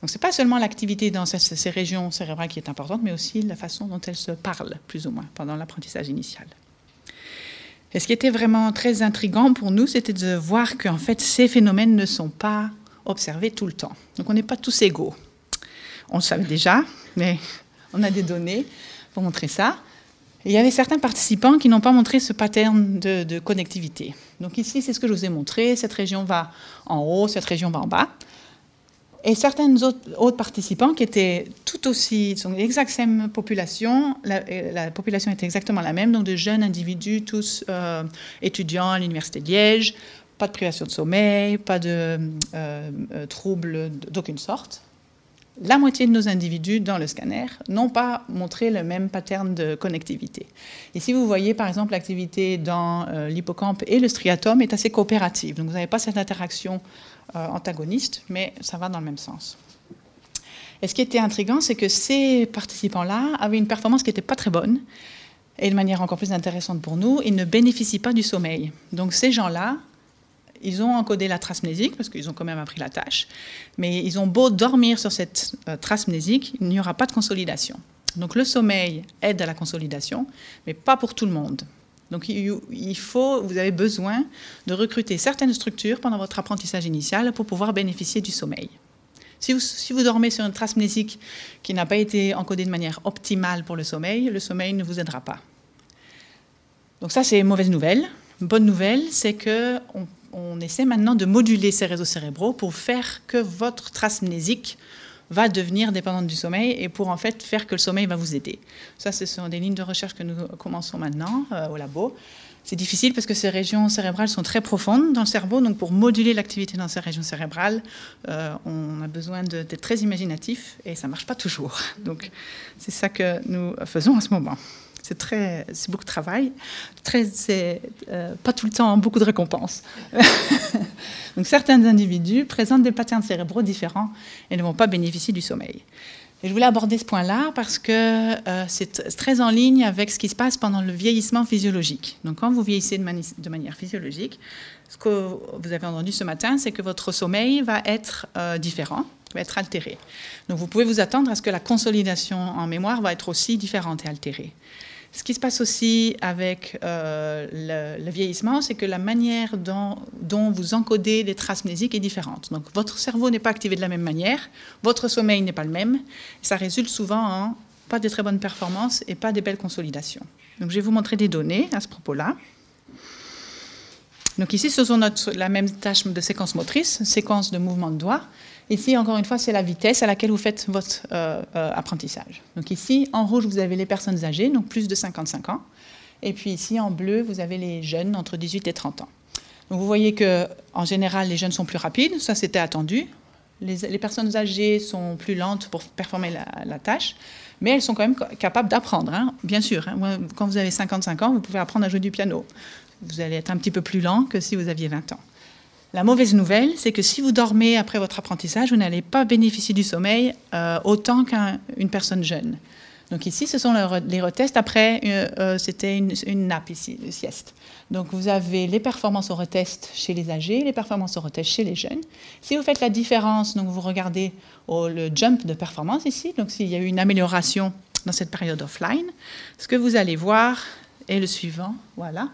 Donc ce n'est pas seulement l'activité dans ces, régions cérébrales qui est importante, mais aussi la façon dont elles se parlent, plus ou moins, pendant l'apprentissage initial. Et ce qui était vraiment très intrigant pour nous, c'était de voir qu'en fait, ces phénomènes ne sont pas observer tout le temps. Donc on n'est pas tous égaux. On le savait déjà, mais on a des données pour montrer ça. il y avait certains participants qui n'ont pas montré ce pattern de, connectivité. Donc ici, c'est ce que je vous ai montré. Cette région va en haut, cette région va en bas. Et certains autres, participants qui étaient tout aussi, sont l'exacte même population, la, population était exactement la même, donc de jeunes individus, tous euh, étudiants à l'Université de Liège, pas de privation de sommeil, pas de euh, euh, troubles d'aucune sorte. La moitié de nos individus dans le scanner n'ont pas montré le même pattern de connectivité. Ici, vous voyez par exemple l'activité dans euh, l'hippocampe et le striatum est assez coopérative. Donc vous n'avez pas cette interaction antagoniste, mais ça va dans le même sens. Et ce qui était intriguant, c'est que ces participants-là avaient une performance qui n'était pas très bonne, Et de manière encore plus intéressante pour nous, ils ne bénéficient pas du sommeil. Donc ces gens-là, ils ont encodé la trace mnésique parce qu'ils ont quand même appris la tâche, mais ils ont beau dormir sur cette euh, trace mnésique, il n'y aura pas de consolidation. Donc le sommeil aide à la consolidation, mais pas pour tout le monde. Donc il faut, vous avez besoin de recruter certaines structures pendant votre apprentissage initial pour pouvoir bénéficier du sommeil. Si vous, dormez sur une trace mnésique qui n'a pas été encodée de manière optimale pour le sommeil, le sommeil ne vous aidera pas. Donc ça, c'est mauvaise nouvelle. Bonne nouvelle, c'est que on, essaie maintenant de moduler ces réseaux cérébraux pour faire que votre trace mnésique va devenir dépendante du sommeil et pour en fait faire que le sommeil va vous aider. Ça, ce sont des lignes de recherche que nous commençons maintenant euh, au labo. C'est difficile parce que ces régions cérébrales sont très profondes dans le cerveau, donc pour moduler l'activité dans ces régions cérébrales, euh, on a besoin d'être très imaginatif et ça ne marche pas toujours. Donc c'est ça que nous faisons en ce moment. C'est très, c'est beaucoup de travail, très, c'est euh, pas tout le temps beaucoup de récompenses. Donc certains individus présentent des patterns cérébraux différents et ne vont pas bénéficier du sommeil. Et je voulais aborder ce point-là parce que euh, c'est très en ligne avec ce qui se passe pendant le vieillissement physiologique. Donc quand vous vieillissez de, manière physiologique, ce que vous avez entendu ce matin, c'est que votre sommeil va être euh, différent, va être altéré. Donc vous pouvez vous attendre à ce que la consolidation en mémoire va être aussi différente et altérée. Ce qui se passe aussi avec euh, le, vieillissement, c'est que la manière dont, vous encodez les traces mnésiques est différente. Donc votre cerveau n'est pas activé de la même manière, votre sommeil n'est pas le même, ça résulte souvent en pas de très bonnes performances et pas des belles consolidations. Donc je vais vous montrer des données à ce propos-là. Donc ici, ce sont la même tâche de séquence motrice, séquence de mouvement de doigts. Ici, encore une fois, c'est la vitesse à laquelle vous faites votre euh, euh, apprentissage. Donc ici, en rouge, vous avez les personnes âgées, donc plus de 55 ans. Et puis ici, en bleu, vous avez les jeunes entre 18 et 30 ans. Donc vous voyez que, en général, les jeunes sont plus rapides, ça c'était attendu. Les, personnes âgées sont plus lentes pour performer la, tâche, mais elles sont quand même capables d'apprendre, hein. bien sûr. Hein. quand vous avez 55 ans, vous pouvez apprendre à jouer du piano. Vous allez être un petit peu plus lent que si vous aviez 20 ans. La mauvaise nouvelle, c'est que si vous dormez après votre apprentissage, vous n'allez pas bénéficier du sommeil euh, autant qu'une personne jeune. Donc ici, ce sont les retests. Après, euh, euh, c'était une, nappe ici, une sieste. Donc vous avez les performances au retest chez les âgés, les performances au retest chez les jeunes. Si vous faites la différence, donc vous regardez le jump de performance ici, donc s'il y a eu une amélioration dans cette période offline, ce que vous allez voir est le suivant. Voilà.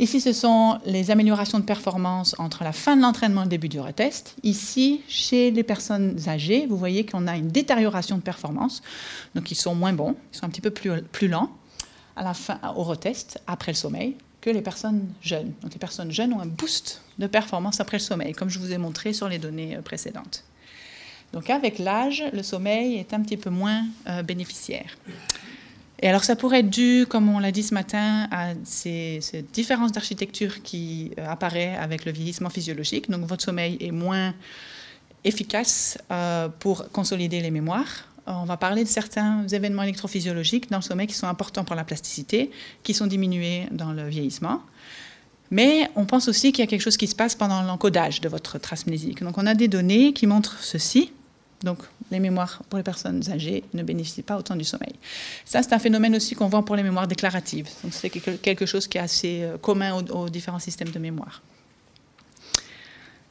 Ici, ce sont les améliorations de performance entre la fin de l'entraînement et le début du retest. Ici, chez les personnes âgées, vous voyez qu'on a une détérioration de performance. Donc, ils sont moins bons, ils sont un petit peu plus, plus lents à la fin, au retest, après le sommeil, que les personnes jeunes. Donc, les personnes jeunes ont un boost de performance après le sommeil, comme je vous ai montré sur les données euh, précédentes. Donc, avec l'âge, le sommeil est un petit peu moins euh, bénéficiaire. Et alors ça pourrait être dû, comme on l'a dit ce matin, à ces, différences d'architecture qui euh, apparaissent avec le vieillissement physiologique. Donc votre sommeil est moins efficace euh, pour consolider les mémoires. On va parler de certains événements électrophysiologiques dans le sommeil qui sont importants pour la plasticité, qui sont diminués dans le vieillissement. Mais on pense aussi qu'il y a quelque chose qui se passe pendant l'encodage de votre trace mnésique. Donc on a des données qui montrent ceci. Donc, les mémoires pour les personnes âgées ne bénéficient pas autant du sommeil. Ça, c'est un phénomène aussi qu'on voit pour les mémoires déclaratives. Donc, c'est quelque chose qui est assez euh, commun aux, différents systèmes de mémoire.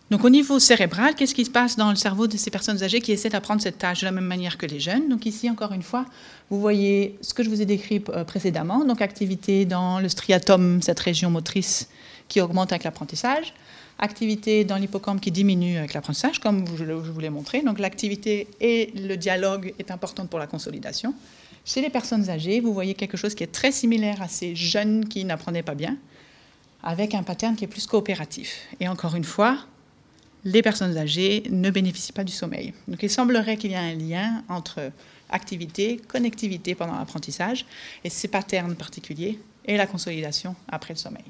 Donc, au niveau cérébral, qu'est-ce qui se passe dans le cerveau de ces personnes âgées qui essaient d'apprendre cette tâche de la même manière que les jeunes? Donc, ici, encore une fois, vous voyez ce que je vous ai décrit euh, précédemment. Donc, activité dans le striatum, cette région motrice qui augmente avec l'apprentissage activité dans l'hippocampe qui diminue avec l'apprentissage, comme je vous l'ai montré. Donc l'activité et le dialogue est importante pour la consolidation. Chez les personnes âgées, vous voyez quelque chose qui est très similaire à ces jeunes qui n'apprenaient pas bien, avec un pattern qui est plus coopératif. Et encore une fois, les personnes âgées ne bénéficient pas du sommeil. Donc il semblerait qu'il y ait un lien entre activité, connectivité pendant l'apprentissage et ces patterns particuliers et la consolidation après le sommeil.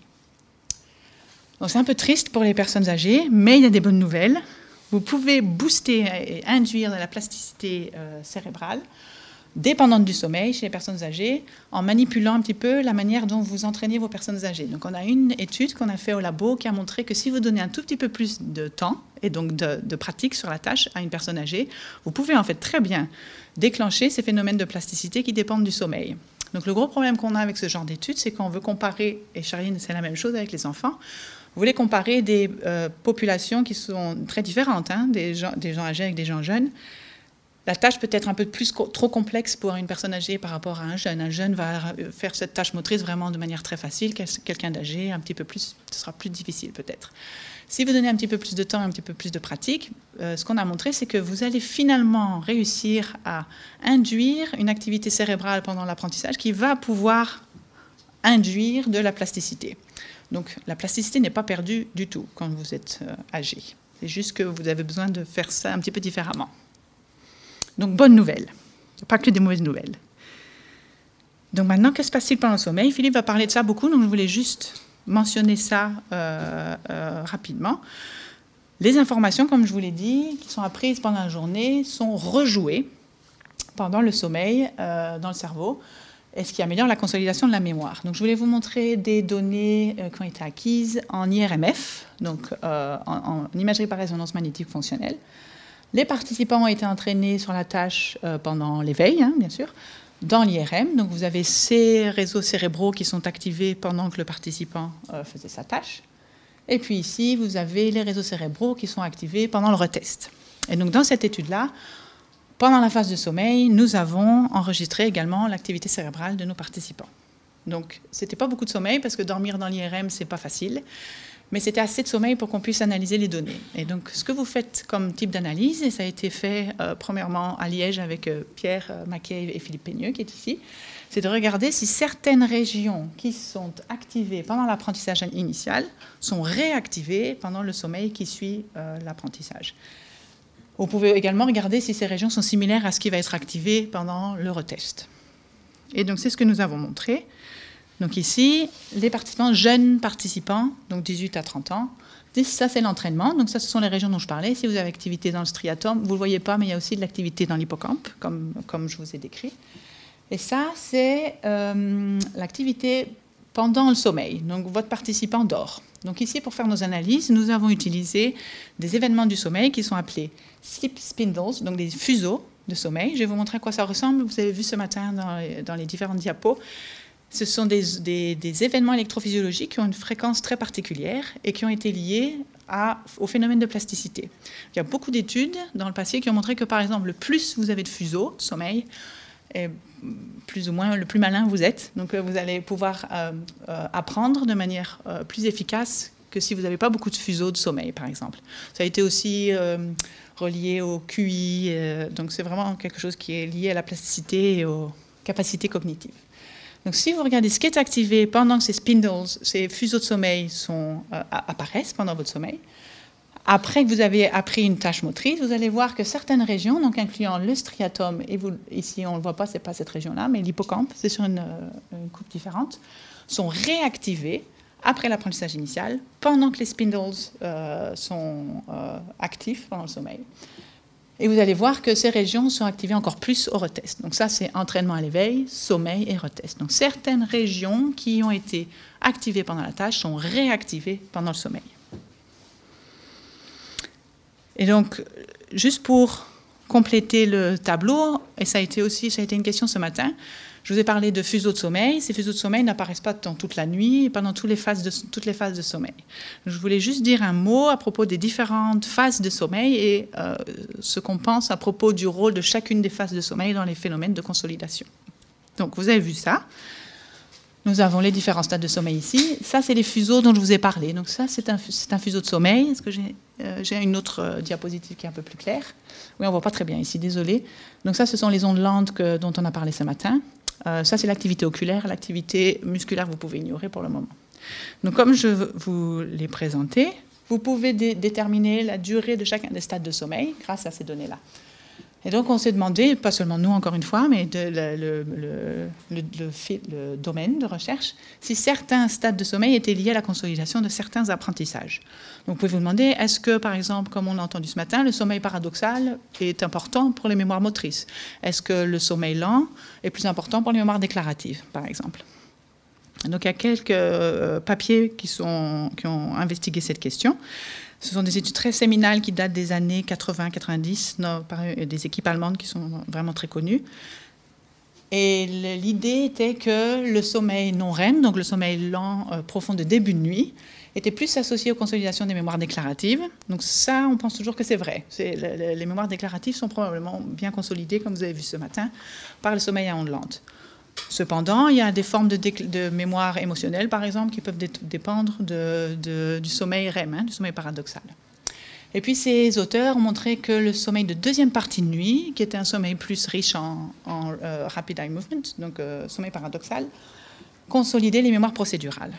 Donc c'est un peu triste pour les personnes âgées, mais il y a des bonnes nouvelles. Vous pouvez booster et induire de la plasticité euh, cérébrale dépendante du sommeil chez les personnes âgées en manipulant un petit peu la manière dont vous entraînez vos personnes âgées. Donc on a une étude qu'on a fait au labo qui a montré que si vous donnez un tout petit peu plus de temps et donc de, pratique sur la tâche à une personne âgée, vous pouvez en fait très bien déclencher ces phénomènes de plasticité qui dépendent du sommeil. Donc le gros problème qu'on a avec ce genre d'études, c'est qu'on veut comparer, et Charline, c'est la même chose avec les enfants, vous voulez comparer des euh, populations qui sont très différentes, hein, des, gens, âgés avec des gens jeunes. La tâche peut être un peu trop complexe pour une personne âgée par rapport à un jeune. Un jeune va faire cette tâche motrice vraiment de manière très facile. Quelqu'un d'âgé, un petit peu plus, ce sera plus difficile peut-être. Si vous donnez un petit peu plus de temps, un petit peu plus de pratique, euh, ce qu'on a montré, c'est que vous allez finalement réussir à induire une activité cérébrale pendant l'apprentissage qui va pouvoir induire de la plasticité. Donc la plasticité n'est pas perdue du tout quand vous êtes euh, âgé. C'est juste que vous avez besoin de faire ça un petit peu différemment. Donc bonne nouvelle, pas que des mauvaises nouvelles. Donc maintenant, que se passe-t-il pendant le sommeil? Philippe va parler de ça beaucoup, donc je voulais juste mentionner ça euh, euh, rapidement. Les informations, comme je vous l'ai dit, qui sont apprises pendant la journée, sont rejouées pendant le sommeil dans le cerveau et ce qui améliore la consolidation de la mémoire. Donc, je voulais vous montrer des données euh, qui ont été acquises en IRMF, donc euh, en, imagerie par résonance magnétique fonctionnelle. Les participants ont été entraînés sur la tâche euh, pendant l'éveil, hein, bien sûr, dans l'IRM. Donc, vous avez ces réseaux cérébraux qui sont activés pendant que le participant faisait sa tâche. Et puis ici, vous avez les réseaux cérébraux qui sont activés pendant le retest. Et donc, dans cette étude-là, pendant la phase de sommeil, nous avons enregistré également l'activité cérébrale de nos participants. Donc, ce n'était pas beaucoup de sommeil parce que dormir dans l'IRM, c'est pas facile, mais c'était assez de sommeil pour qu'on puisse analyser les données. Et donc, ce que vous faites comme type d'analyse, et ça a été fait euh, premièrement à Liège avec euh, Pierre euh, Mackay et Philippe Peigneux qui est ici, c'est de regarder si certaines régions qui sont activées pendant l'apprentissage initial sont réactivées pendant le sommeil qui suit l'apprentissage. Vous pouvez également regarder si ces régions sont similaires à ce qui va être activé pendant le retest. Et donc c'est ce que nous avons montré. Donc ici, les participants, jeunes participants, donc 18 à 30 ans, ça c'est l'entraînement. Donc ça, ce sont les régions dont je parlais. Si vous avez activité dans le striatum, vous ne le voyez pas, mais il y a aussi de l'activité dans l'hippocampe, comme, comme je vous ai décrit. Et ça, c'est euh, l'activité pendant le sommeil. Donc votre participant dort. Donc ici, pour faire nos analyses, nous avons utilisé des événements du sommeil qui sont appelés sleep spindles, donc des fuseaux de sommeil. Je vais vous montrer à quoi ça ressemble. Vous avez vu ce matin dans les, différentes diapos. Ce sont des, événements électrophysiologiques qui ont une fréquence très particulière et qui ont été liés au phénomène de plasticité. Il y a beaucoup d'études dans le passé qui ont montré que, par exemple, le plus vous avez de fuseaux de sommeil, et plus ou moins le plus malin vous êtes. Donc euh, vous allez pouvoir euh, euh, apprendre de manière plus efficace que si vous n'avez pas beaucoup de fuseaux de sommeil, par exemple. Ça a été aussi relié au QI, donc c'est vraiment quelque chose qui est lié à la plasticité et aux capacités cognitives. Donc si vous regardez ce qui est activé pendant que ces spindles, ces fuseaux de sommeil sont, apparaissent pendant votre sommeil, après que vous avez appris une tâche motrice, vous allez voir que certaines régions, donc incluant le striatum, et ici on ne le voit pas, ce n'est pas cette région-là, mais l'hippocampe, c'est sur une, euh, coupe différente, sont réactivées après l'apprentissage initial, pendant que les spindles euh, sont euh, actifs pendant le sommeil. Et vous allez voir que ces régions sont activées encore plus au retest. Donc ça, c'est entraînement à l'éveil, sommeil et retest. Donc certaines régions qui ont été activées pendant la tâche sont réactivées pendant le sommeil. Et donc, juste pour compléter le tableau, et ça a été aussi ça a été une question ce matin, je vous ai parlé de fuseaux de sommeil. Ces fuseaux de sommeil n'apparaissent pas dans toute la nuit pendant toutes les, phases de, toutes les phases de sommeil. Je voulais juste dire un mot à propos des différentes phases de sommeil et euh, ce qu'on pense à propos du rôle de chacune des phases de sommeil dans les phénomènes de consolidation. Donc, vous avez vu ça. Nous avons les différents stades de sommeil ici. Ça, c'est les fuseaux dont je vous ai parlé. Donc ça, c'est un, fuseau de sommeil. Est-ce que j'ai euh, une autre euh, diapositive qui est un peu plus claire? Oui, on voit pas très bien ici, désolé. Donc ça, ce sont les ondes lentes dont on a parlé ce matin. Euh, ça, c'est l'activité oculaire. L'activité musculaire, vous pouvez ignorer pour le moment. Donc comme je vous l'ai présenté, vous pouvez déterminer la durée de chacun des stades de sommeil grâce à ces données-là. Et donc, on s'est demandé, pas seulement nous encore une fois, mais le, domaine de recherche, si certains stades de sommeil étaient liés à la consolidation de certains apprentissages. Donc, vous pouvez vous demander, est-ce que, par exemple, comme on a entendu ce matin, le sommeil paradoxal est important pour les mémoires motrices? Est-ce que le sommeil lent est plus important pour les mémoires déclaratives, par exemple? Donc il y a quelques euh, papiers qui ont investigué cette question. Ce sont des études très séminales qui datent des années 80-90, par des équipes allemandes qui sont vraiment très connues. Et l'idée était que le sommeil non REM, donc le sommeil lent euh, profond de début de nuit, était plus associé aux consolidations des mémoires déclaratives. Donc ça, on pense toujours que c'est vrai. les mémoires déclaratives sont probablement bien consolidées, comme vous avez vu ce matin, par le sommeil à ondes lentes. Cependant, il y a des formes de, mémoire émotionnelle, par exemple, qui peuvent dépendre du sommeil REM, hein, du sommeil paradoxal. Et puis ces auteurs ont montré que le sommeil de deuxième partie de nuit, qui était un sommeil plus riche en, euh, rapid eye movement, donc euh, sommeil paradoxal, consolidait les mémoires procédurales.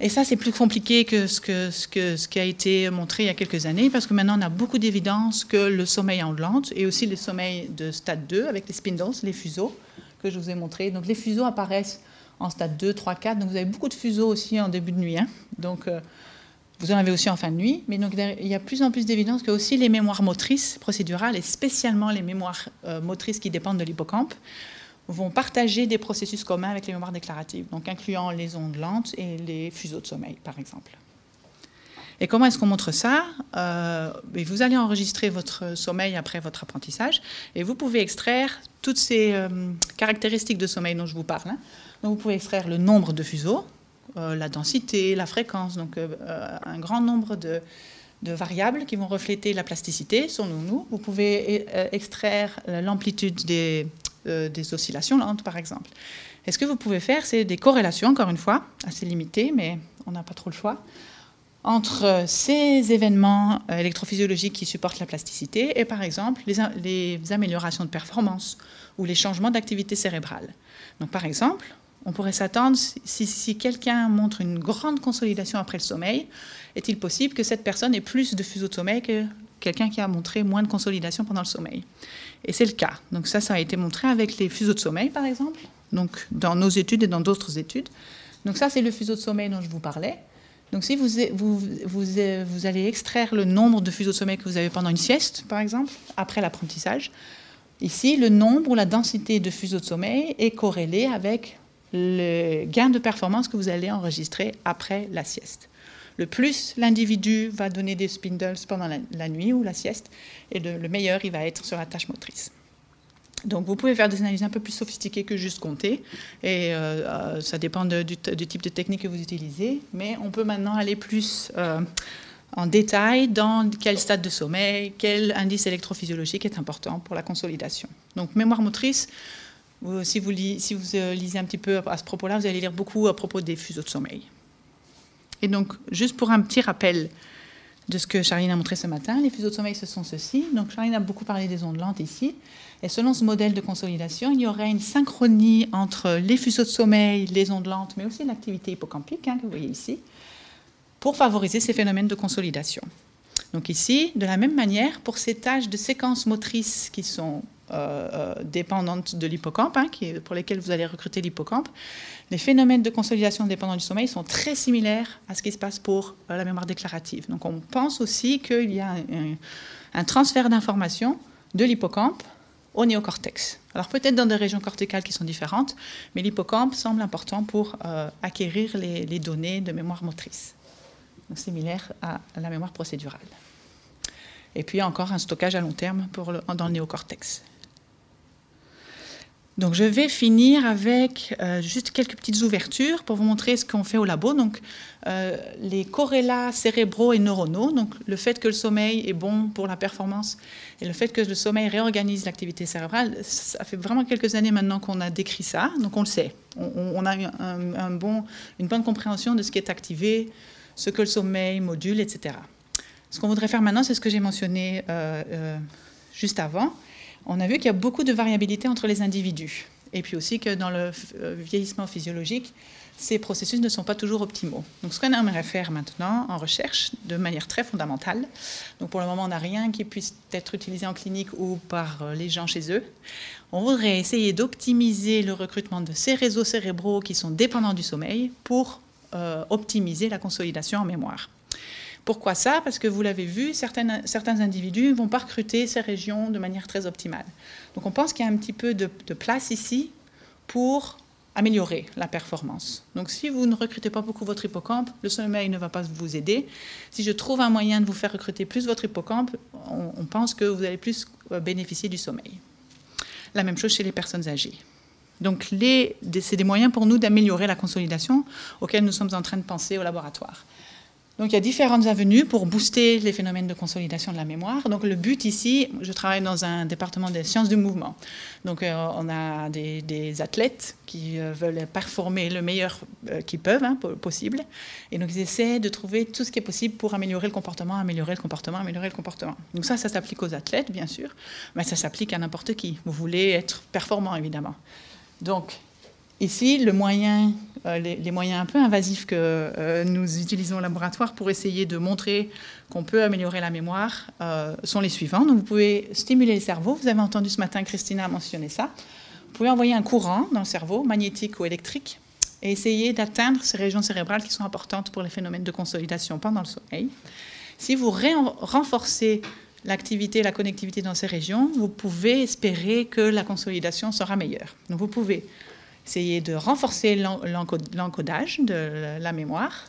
Et ça, c'est plus compliqué que ce, que, ce, qui a été montré il y a quelques années, parce que maintenant, on a beaucoup d'évidence que le sommeil en lente et aussi le sommeil de stade 2 avec les spindles, les fuseaux que je vous ai montrés. Donc, les fuseaux apparaissent en stade 2, 3, 4. Donc, vous avez beaucoup de fuseaux aussi en début de nuit. Hein. Donc, euh, vous en avez aussi en fin de nuit, mais donc il y a plus en plus d'évidence que aussi les mémoires motrices procédurales, et spécialement les mémoires euh, motrices qui dépendent de l'hippocampe, vont partager des processus communs avec les mémoires déclaratives, donc incluant les ondes lentes et les fuseaux de sommeil, par exemple. Et comment est-ce qu'on montre ça euh, Vous allez enregistrer votre sommeil après votre apprentissage et vous pouvez extraire toutes ces euh, caractéristiques de sommeil dont je vous parle. Hein. Donc vous pouvez extraire le nombre de fuseaux, euh, la densité, la fréquence, donc un grand nombre de, variables qui vont refléter la plasticité, selon nous. Vous pouvez extraire l'amplitude des, des oscillations lentes, par exemple. Et ce que vous pouvez faire, c'est des corrélations, encore une fois, assez limitées, mais on n'a pas trop le choix, entre ces événements électrophysiologiques qui supportent la plasticité et, par exemple, les, améliorations de performance ou les changements d'activité cérébrale. Donc, par exemple, on pourrait s'attendre, si, quelqu'un montre une grande consolidation après le sommeil, est-il possible que cette personne ait plus de fuseaux de sommeil que quelqu'un qui a montré moins de consolidation pendant le sommeil? Et c'est le cas. Donc ça, ça a été montré avec les fuseaux de sommeil, par exemple, donc dans nos études et dans d'autres études. Donc ça, c'est le fuseau de sommeil dont je vous parlais. Donc si vous, vous, vous allez extraire le nombre de fuseaux de sommeil que vous avez pendant une sieste, par exemple, après l'apprentissage, ici, le nombre ou la densité de fuseaux de sommeil est corrélé avec le gain de performance que vous allez enregistrer après la sieste. Le plus l'individu va donner des spindles pendant la, nuit ou la sieste, et le, meilleur il va être sur la tâche motrice. Donc vous pouvez faire des analyses un peu plus sophistiquées que juste compter, et euh, euh, ça dépend du, type de technique que vous utilisez, mais on peut maintenant aller plus euh, en détail dans quel stade de sommeil, quel indice électrophysiologique est important pour la consolidation. Donc mémoire motrice, si vous, si vous lisez un petit peu à ce propos-là, vous allez lire beaucoup à propos des fuseaux de sommeil. Et donc, juste pour un petit rappel de ce que Charline a montré ce matin, les fuseaux de sommeil, ce sont ceux-ci. Donc, Charline a beaucoup parlé des ondes lentes ici. Et selon ce modèle de consolidation, il y aurait une synchronie entre les fuseaux de sommeil, les ondes lentes, mais aussi l'activité hippocampique, hein, que vous voyez ici, pour favoriser ces phénomènes de consolidation. Donc ici, de la même manière, pour ces tâches de séquences motrices qui sont euh, euh, dépendantes de l'hippocampe, hein, pour lesquelles vous allez recruter l'hippocampe, les phénomènes de consolidation dépendants du sommeil sont très similaires à ce qui se passe pour euh, la mémoire déclarative. Donc on pense aussi qu'il y a un, transfert d'informations de l'hippocampe au néocortex. Alors peut-être dans des régions corticales qui sont différentes, mais l'hippocampe semble important pour acquérir les, données de mémoire motrice, donc similaire à la mémoire procédurale. Et puis encore un stockage à long terme dans le néocortex. Donc je vais finir avec euh, juste quelques petites ouvertures pour vous montrer ce qu'on fait au labo. Donc euh, les corrélats cérébraux et neuronaux, donc le fait que le sommeil est bon pour la performance et le fait que le sommeil réorganise l'activité cérébrale, ça fait vraiment quelques années maintenant qu'on a décrit ça, donc on le sait. On, a une bonne compréhension de ce qui est activé, ce que le sommeil module, etc. Ce qu'on voudrait faire maintenant, c'est ce que j'ai mentionné euh, juste avant on a vu qu'il y a beaucoup de variabilité entre les individus. Et puis aussi que dans le euh, vieillissement physiologique, ces processus ne sont pas toujours optimaux. Donc ce qu'on aimerait faire maintenant en recherche, de manière très fondamentale, donc pour le moment on n'a rien qui puisse être utilisé en clinique ou par euh, les gens chez eux, on voudrait essayer d'optimiser le recrutement de ces réseaux cérébraux qui sont dépendants du sommeil pour euh, optimiser la consolidation en mémoire. Pourquoi ça? Parce que vous l'avez vu, certains individus ne vont pas recruter ces régions de manière très optimale. Donc on pense qu'il y a un petit peu de, place ici pour améliorer la performance. Donc si vous ne recrutez pas beaucoup votre hippocampe, le sommeil ne va pas vous aider. Si je trouve un moyen de vous faire recruter plus votre hippocampe, on, pense que vous allez plus euh, bénéficier du sommeil. La même chose chez les personnes âgées. Donc, c'est des moyens pour nous d'améliorer la consolidation auxquels nous sommes en train de penser au laboratoire. Donc il y a différentes avenues pour booster les phénomènes de consolidation de la mémoire. Donc le but ici, je travaille dans un département des sciences du mouvement. Donc euh, on a des, athlètes qui euh, veulent performer le meilleur euh, qu'ils peuvent, hein, possible. Et donc ils essaient de trouver tout ce qui est possible pour améliorer le comportement, améliorer le comportement, améliorer le comportement. Donc ça, ça s'applique aux athlètes, bien sûr, mais ça s'applique à n'importe qui. Vous voulez être performant, évidemment. Donc Ici, euh, les, moyens un peu invasifs que euh, nous utilisons au laboratoire pour essayer de montrer qu'on peut améliorer la mémoire euh, sont les suivants. Donc, vous pouvez stimuler le cerveau. Vous avez entendu ce matin Christina mentionner ça. Vous pouvez envoyer un courant dans le cerveau, magnétique ou électrique, et essayer d'atteindre ces régions cérébrales qui sont importantes pour les phénomènes de consolidation pendant le sommeil. Si vous renforcez l'activité la connectivité dans ces régions, vous pouvez espérer que la consolidation sera meilleure. Donc, vous pouvez essayer de renforcer l'encodage de la mémoire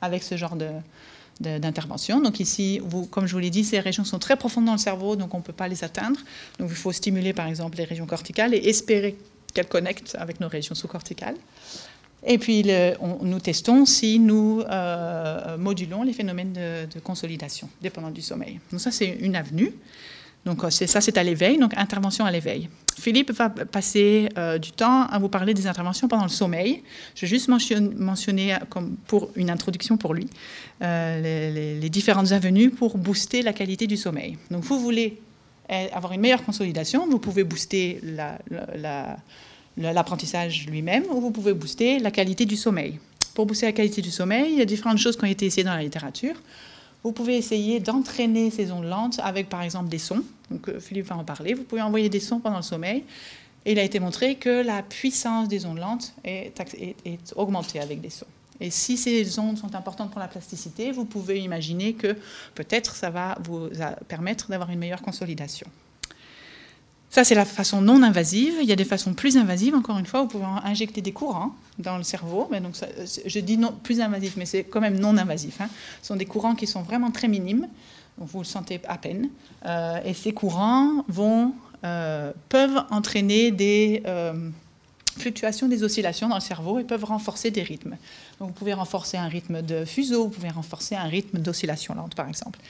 avec ce genre d'intervention. Donc ici, comme je vous l'ai dit, ces régions sont très profondes dans le cerveau, donc on ne peut pas les atteindre. Donc il faut stimuler par exemple les régions corticales et espérer qu'elles connectent avec nos régions sous-corticales. Et puis nous testons si nous euh, modulons les phénomènes de, consolidation dépendant du sommeil. Donc ça, c'est une avenue. Donc euh, ça, c'est à l'éveil, donc intervention à l'éveil. Philippe va passer euh, du temps à vous parler des interventions pendant le sommeil. Je vais juste mentionner, comme pour une introduction pour lui, euh, les, différentes avenues pour booster la qualité du sommeil. Donc vous voulez avoir une meilleure consolidation, vous pouvez booster l'apprentissage lui-même ou vous pouvez booster la qualité du sommeil. Pour booster la qualité du sommeil, il y a différentes choses qui ont été essayées dans la littérature. Vous pouvez essayer d'entraîner ces ondes lentes avec, par exemple, des sons. Donc, euh, Philippe va en parler. Vous pouvez envoyer des sons pendant le sommeil. Et il a été montré que la puissance des ondes lentes est, est, augmentée avec des sons. Et si ces ondes sont importantes pour la plasticité, vous pouvez imaginer que peut-être ça va vous permettre d'avoir une meilleure consolidation. Ça, c'est la façon non invasive. Il y a des façons plus invasives. Encore une fois, vous pouvez injecter des courants dans le cerveau. Mais donc, je dis non, plus invasif, mais c'est quand même non invasif. Hein. Ce sont des courants qui sont vraiment très minimes. vous le sentez à peine. Euh, et ces courants euh, peuvent entraîner des euh, fluctuations, des oscillations dans le cerveau et peuvent renforcer des rythmes. Donc, vous pouvez renforcer un rythme de fuseau, vous pouvez renforcer un rythme d'oscillation lente, par exemple.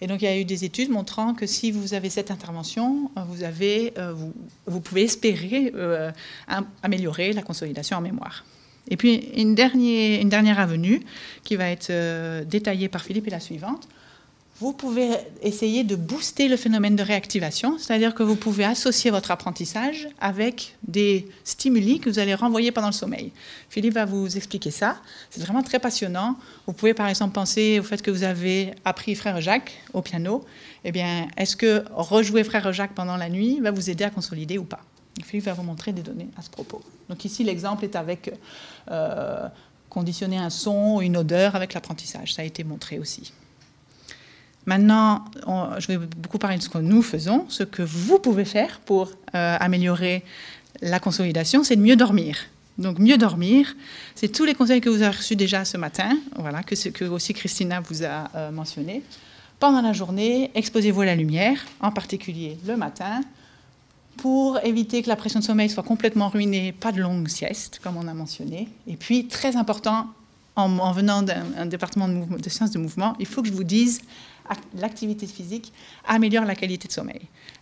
Et donc, il y a eu des études montrant que si vous avez cette intervention, euh, vous, avez, euh, vous, pouvez espérer euh, améliorer la consolidation en mémoire. Et puis, une dernière, une dernière avenue qui va être détaillée par Philippe est la suivante vous pouvez essayer de booster le phénomène de réactivation, c'est-à-dire que vous pouvez associer votre apprentissage avec des stimuli que vous allez renvoyer pendant le sommeil. Philippe va vous expliquer ça. C'est vraiment très passionnant. Vous pouvez par exemple penser au fait que vous avez appris Frère Jacques au piano. Eh bien, est-ce que rejouer Frère Jacques pendant la nuit va vous aider à consolider ou pas? Philippe va vous montrer des données à ce propos. Donc ici, l'exemple est avec euh, conditionner un son ou une odeur avec l'apprentissage. Ça a été montré aussi. Maintenant, je vais beaucoup parler de ce que nous faisons. Ce que vous pouvez faire pour euh, améliorer la consolidation, c'est de mieux dormir. Donc, mieux dormir, c'est tous les conseils que vous avez reçus déjà ce matin, voilà, que, aussi Christina vous a euh, mentionné. Pendant la journée, exposez-vous à la lumière, en particulier le matin, pour éviter que la pression de sommeil soit complètement ruinée, pas de longues siestes, comme on a mentionné. Et puis, très important, en, venant d'un département de, de, sciences de mouvement, il faut que je vous dise l'activité physique améliore la qualité de sommeil.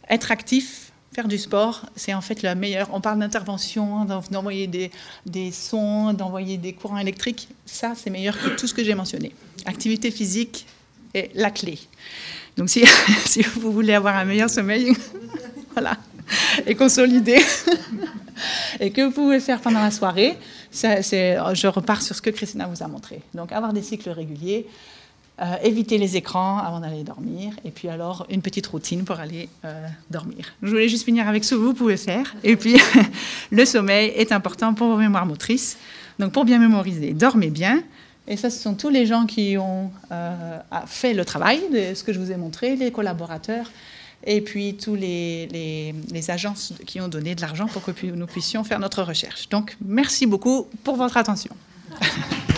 Être actif, faire du sport, c'est en fait la meilleure. On parle d'intervention, d'envoyer des, des, sons, d'envoyer des courants électriques. Ça, c'est meilleur que tout ce que j'ai mentionné. Activité physique est la clé. Donc, si, vous voulez avoir un meilleur sommeil, voilà, et consolider, et que vous pouvez faire pendant la soirée, je repars sur ce que Christina vous a montré. Donc, avoir des cycles réguliers, euh, éviter les écrans avant d'aller dormir, et puis alors une petite routine pour aller euh, dormir. Je voulais juste finir avec ce que vous pouvez faire. Et puis, le sommeil est important pour vos mémoires motrices. Donc, pour bien mémoriser, dormez bien. Et ça, ce sont tous les gens qui ont euh, fait le travail de ce que je vous ai montré, les collaborateurs, et puis tous les, les, les agences qui ont donné de l'argent pour que nous puissions faire notre recherche. Donc, merci beaucoup pour votre attention.